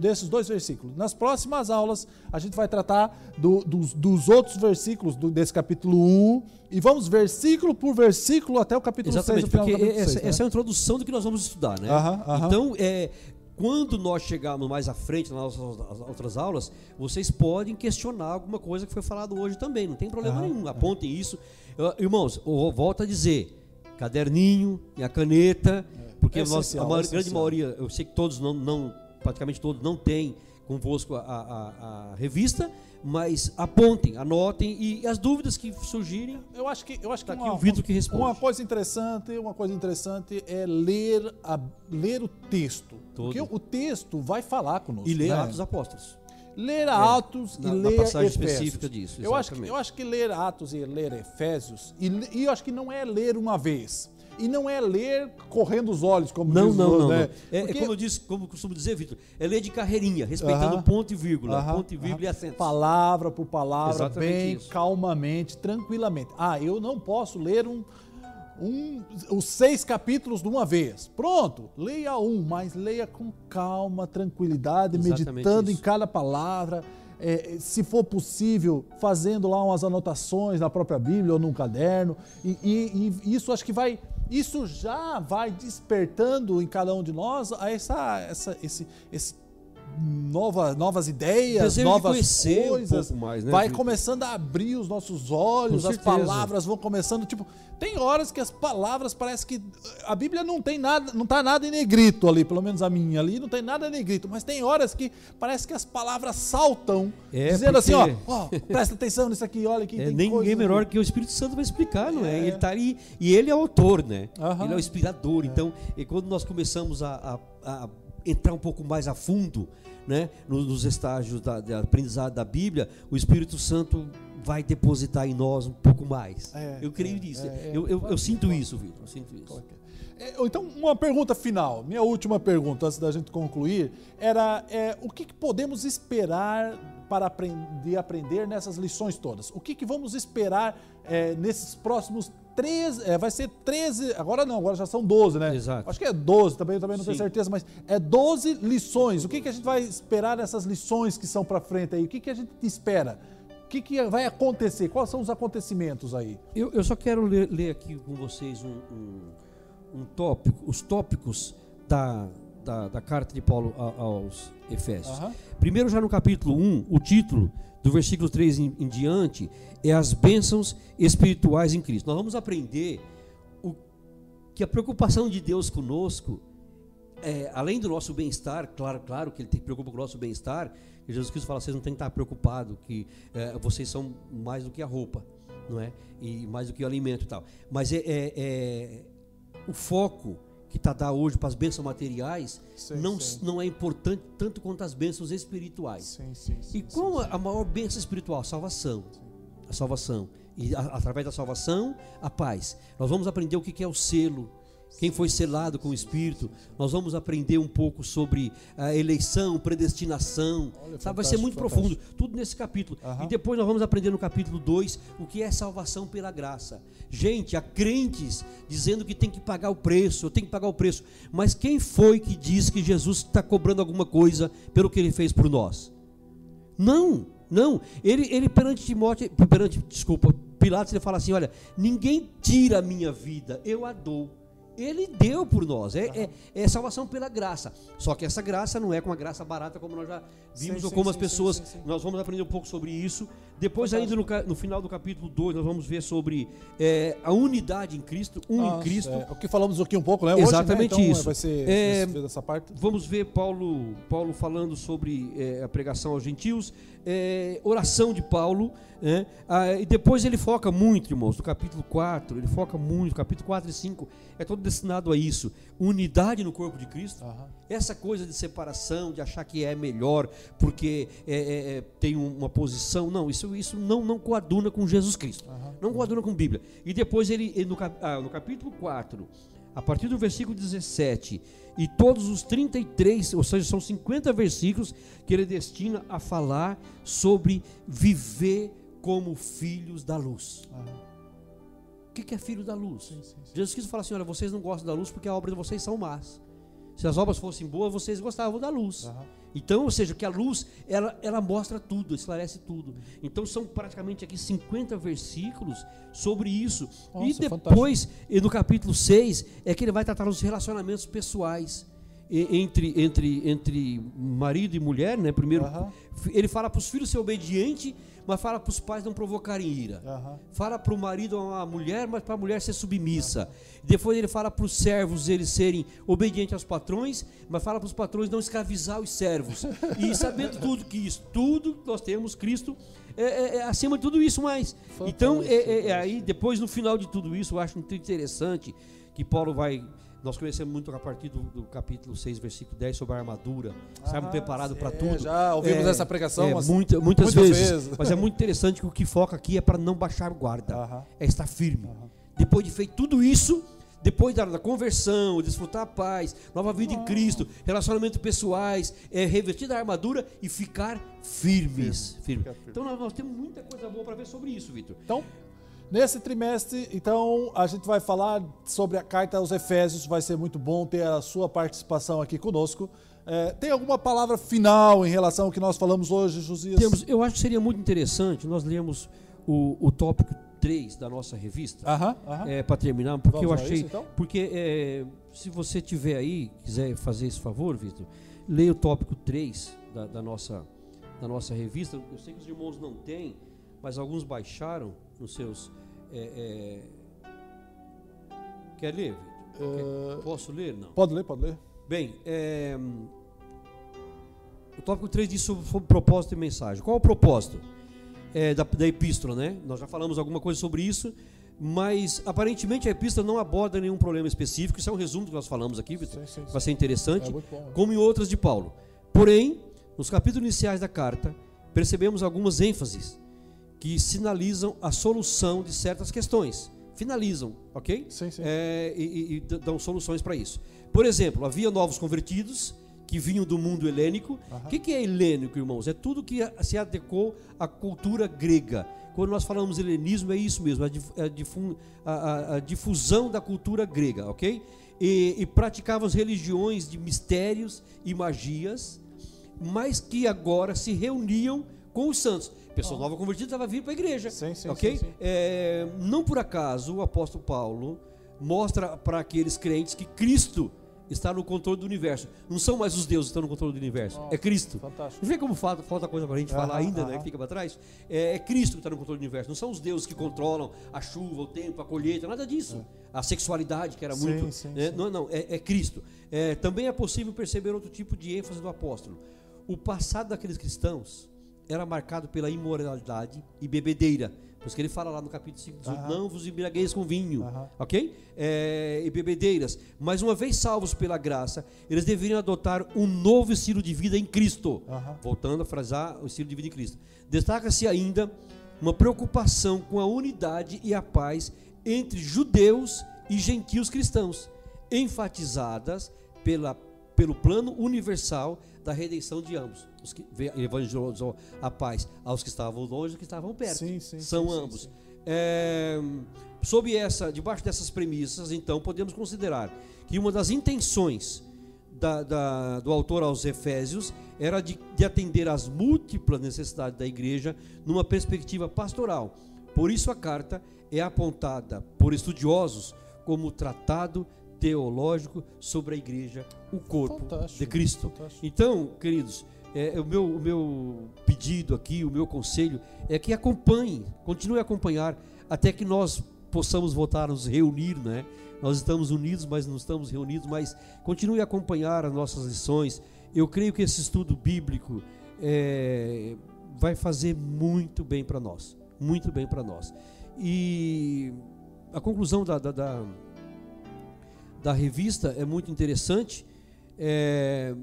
desses dois versículos. Nas próximas aulas, a gente vai tratar do- dos, dos outros versículos do- desse capítulo 1 e vamos versículo por versículo até o capítulo 6, Exatamente, o final do porque capítulo essa, 6, né? essa é a introdução do que nós vamos estudar, né? Aham, aham. Então, é, quando nós chegarmos mais à frente nas nossas outras aulas, vocês podem questionar alguma coisa que foi falado hoje também, não tem problema Aham, nenhum. Apontem isso. Ah, Irmãos, eu volto a dizer, caderninho e a caneta, porque É a maior- é grande maioria, eu sei que todos não, não praticamente todos não têm convosco a, a- a revista, mas apontem, anotem e as dúvidas que surgirem, Eu acho que eu acho que Tá aqui uma, o Vitor que responde. uma coisa interessante, uma coisa interessante é ler a, ler o texto, Todo. porque o texto vai falar conosco. e ler né? Atos Apóstolos. Ler Atos na- e na ler passagem Efésios. específica disso, Eu acho, que, exatamente. eu acho que ler Atos e ler Efésios, e, e eu acho que não é ler uma vez. E não é ler correndo os olhos, como Não, diz não, o- não. né? não. É, é Porque como eu disse, como eu costumo dizer, Vitor, é ler de carreirinha, respeitando Aham. ponto e vírgula, Aham, ponto e vírgula e aham. acento. Palavra por palavra, Exatamente bem isso. calmamente, tranquilamente. Ah, eu não posso ler um, um- os seis capítulos de uma vez. Pronto, leia um, mas leia com calma, tranquilidade, Exatamente meditando em isso. cada palavra. É, se for possível, fazendo lá umas anotações na própria Bíblia ou num caderno. E, e- e isso acho que vai. Isso já vai despertando em cada um de nós essa, essa, esse, esse nova, novas ideias, novas um coisas. pouco mais, né, vai começando a abrir os nossos olhos, as palavras vão começando, tipo, tem horas que as palavras parece que a Bíblia não tem nada, não tá nada em negrito ali, pelo menos a minha ali, não tem nada em negrito, mas tem horas que parece que as palavras saltam, É, dizendo assim, ó, ó, presta atenção nisso aqui, olha aqui, É, tem nem coisas ninguém melhor que o Espírito Santo vai explicar, não é? É. Ele tá ali e ele é o autor, né? Aham. Ele é o inspirador. Então, e quando nós começamos a, a- a entrar um pouco mais a fundo, né, nos, estágios da, da aprendizado da Bíblia, o Espírito Santo vai depositar em nós um pouco mais. É, eu creio é, nisso. é, é. eu, eu, eu sinto isso, Vitor. Eu sinto isso. É, Então, uma pergunta final, minha última pergunta antes da gente concluir, era o que, que podemos esperar para aprender, aprender nessas lições todas? O que, que vamos esperar é, nesses próximos 13, é, vai ser 13, agora não, agora já são 12, né? Exato. Acho que é 12, também, também não tenho Sim. certeza, mas é 12 lições. O que, que a gente vai esperar nessas lições que são para frente aí? O que, que a gente espera? O que, que vai acontecer? Quais são os acontecimentos aí? Eu, eu só quero ler, ler aqui com vocês um, um, um tópico, os tópicos da, da, da carta de Paulo aos Efésios. Aham. Primeiro, já no capítulo 1, o título do versículo 3 em, em diante é as bênçãos espirituais em Cristo. Nós vamos aprender o, que a preocupação de Deus conosco, é, além do nosso bem-estar, claro, claro que Ele se preocupa com o nosso bem-estar, Jesus Cristo fala, vocês não têm que estar preocupados, que é, vocês são mais do que a roupa, não é? E mais do que o alimento e tal. Mas é, é- é o foco que está dado hoje para as bênçãos materiais Sim, não, sim. não é importante tanto quanto as bênçãos espirituais. Sim. E qual a a maior bênção espiritual? A salvação. A salvação. E a- através da salvação, a paz. Nós vamos aprender o que que é o selo. Quem foi selado com o Espírito. Nós vamos aprender um pouco sobre a eleição, predestinação. Olha, Sabe? Vai ser fantástico, muito profundo. Tudo nesse capítulo. Aham. E depois nós vamos aprender no capítulo 2 o que é salvação pela graça. Gente, há crentes dizendo que tem que pagar o preço, tem que pagar o preço. Mas quem foi que disse que Jesus está cobrando alguma coisa pelo que ele fez por nós? Não, não. Ele, ele perante Timóteo, perante, desculpa, Pilatos, ele fala assim: olha, ninguém tira a minha vida, eu a dou. Ele deu por nós, é, é, é salvação pela graça. Só que essa graça não é com uma graça barata como nós já vimos, Sim, ou como sim, as pessoas. sim. Nós vamos aprender um pouco sobre isso. Depois, ainda no, no final do capítulo 2, nós vamos ver sobre é, a unidade em Cristo, um em Nossa, Cristo. é, o que falamos aqui um pouco, né? Hoje, Exatamente né? então, isso. Vai ser É, dessa parte. Vamos ver Paulo, Paulo falando sobre eh, a pregação aos gentios, eh, oração de Paulo, né? Ah, e depois ele foca muito, irmãos, no capítulo 4, ele foca muito, capítulo 4 e 5, é todo destinado a isso, unidade no corpo de Cristo, Aham. essa coisa de separação, de achar que é melhor porque é, é, é, tem um- uma posição, não, isso, isso não, não coaduna com Jesus Cristo, Aham. não coaduna com Bíblia. E depois ele, ele no, cap- ah, no capítulo 4, a partir do versículo 17, e todos os 33, ou seja, são 50 versículos que ele destina a falar sobre viver como filhos da luz. Aham. O que que é filho da luz? Sim, sim, sim. Jesus Cristo fala assim: olha, vocês não gostam da luz porque a obra de vocês são más. Se as obras fossem boas, vocês gostavam da luz. Aham. Então, ou seja, que a luz, ela, ela mostra tudo, esclarece tudo. Então, são praticamente aqui 50 versículos sobre isso. Nossa, e depois, e no capítulo 6, é que ele vai tratar dos relacionamentos pessoais entre, entre, entre marido e mulher, né? Primeiro, Aham. ele fala para os filhos ser obediente, mas fala para os pais não provocarem ira. Aham. Fala para o marido a mulher, mas para a mulher ser submissa. Depois ele fala para os servos eles serem obedientes aos patrões, mas fala para os patrões não escravizar os servos. E sabendo tudo que isso, tudo nós temos Cristo é, é- é acima de tudo isso mais. Então, é, é- é aí depois no final de tudo isso, eu acho muito interessante que Paulo vai nós conhecemos muito a partir do, do capítulo 6, versículo 10 sobre a armadura. Estamos Ah, preparados para é, tudo. já ouvimos essa pregação é, umas- muita- muitas, muitas vezes, vezes. Mas é muito interessante que o que foca aqui é para não baixar guarda. Aham. É estar firme. Aham. Depois de feito tudo isso, depois da, da conversão, desfrutar a paz, nova vida em Cristo, relacionamentos pessoais, é, revestir da armadura e ficar firmes. Firme. ficar firme. Então nós, nós temos muita coisa boa para ver sobre isso, Vitor. Então, nesse trimestre, então, a gente vai falar sobre a carta aos Efésios. Vai ser muito bom ter a sua participação aqui conosco. É, tem alguma palavra final em relação ao que nós falamos hoje, Josias? Temos, eu acho que seria muito interessante nós lermos o, o tópico 3 da nossa revista. Aham, aham. É, para terminar, porque Vamos eu achei. isso, então? Porque é, se você tiver aí, quiser fazer esse favor, Vitor, leia o tópico 3 da, da nossa, da nossa revista. Eu sei que os irmãos não têm, mas alguns baixaram nos seus. é, é, Quer ler, Vitor? Quer- Posso ler? Não. pode ler, pode ler. Bem, é, o tópico 3 diz sobre, sobre propósito e mensagem. Qual é o propósito é, da, da epístola, né? Nós já falamos alguma coisa sobre isso, mas aparentemente a epístola não aborda nenhum problema específico. Isso é um resumo do que nós falamos aqui, Vitor. Vai ser interessante, É como em outras de Paulo. Porém, nos capítulos iniciais da carta, percebemos algumas ênfases que sinalizam a solução de certas questões. Finalizam, ok? Sim, sim. É, e, e- dão soluções para isso. Por exemplo, havia novos convertidos que vinham do mundo helênico. O que, que é helênico, irmãos? É tudo que se adequou à cultura grega. Quando nós falamos helenismo, é isso mesmo, a, dif- a difun- a- a- a difusão da cultura grega, ok? E, e praticavam as religiões de mistérios e magias, mas que agora se reuniam com os santos. Pessoa nova convertida estava vindo para a igreja. Sim, sim, ok? sim. É, não por acaso o apóstolo Paulo mostra para aqueles crentes que Cristo está no controle do universo. Não são mais os deuses que estão no controle do universo, é Cristo. Fantástico. Vê como falta, falta coisa para a gente falar ainda, né? Que fica para trás. É, é Cristo que está no controle do universo. Não são os deuses que controlam a chuva, o tempo, a colheita, nada disso. A sexualidade, que era É. Sim, muito. sim, né? sim. Não, não, é, é Cristo. É, também é possível perceber outro tipo de ênfase do apóstolo. O passado daqueles cristãos era marcado pela imoralidade e bebedeira. Por isso que ele fala lá no capítulo 5, diz, Aham. não vos embriagueis com vinho, ok? É, e bebedeiras. Mas uma vez salvos pela graça, eles deveriam adotar um novo estilo de vida em Cristo. Voltando a frasar o estilo de vida em Cristo. Destaca-se ainda uma preocupação com a unidade e a paz entre judeus e gentios cristãos, enfatizadas pela, pelo plano universal da redenção de ambos. Os que evangelizou a paz aos que estavam longe e aos que estavam perto. Sim, sim, São sim, ambos. É, sob essa, debaixo dessas premissas, então, podemos considerar que uma das intenções da- da- do autor aos Efésios era de, de atender às múltiplas necessidades da igreja numa perspectiva pastoral. Por isso, a carta é apontada por estudiosos como tratado teológico sobre a igreja, o corpo Fantástico, de Cristo. fantástico. Então, queridos, é, o, meu, o meu pedido aqui, o meu conselho é que acompanhe, continue a acompanhar até que nós possamos voltar a nos reunir, né? Nós estamos unidos, mas não estamos reunidos, mas continue a acompanhar as nossas lições. Eu creio que esse estudo bíblico é, vai fazer muito bem para nós, muito bem para nós. E a conclusão da, da, da, da revista é muito interessante. É,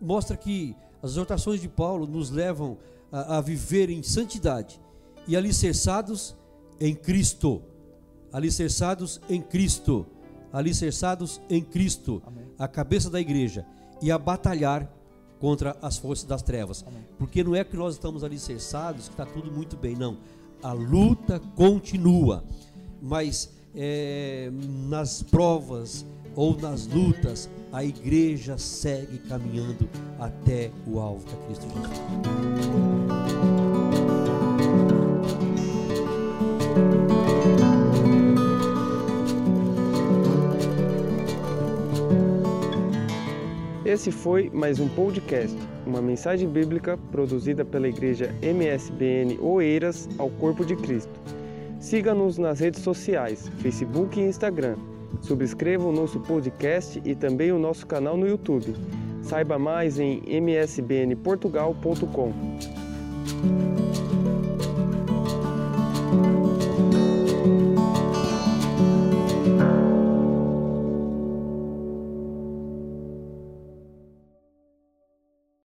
mostra que as exortações de Paulo nos levam a, a viver em santidade e alicerçados em Cristo. Alicerçados em Cristo. Alicerçados em Cristo, Amém. a cabeça da igreja, e a batalhar contra as forças das trevas. Amém. Porque não é que nós estamos alicerçados que está tudo muito bem, não. A luta continua, mas é, nas provas ou nas lutas, a igreja segue caminhando até o alvo que é Cristo Jesus. Esse foi mais um podcast, uma mensagem bíblica produzida pela igreja MSBN Oeiras ao Corpo de Cristo. Siga-nos nas redes sociais, Facebook e Instagram. Subscreva o nosso podcast e também o nosso canal no YouTube. Saiba mais em msbnportugal.com.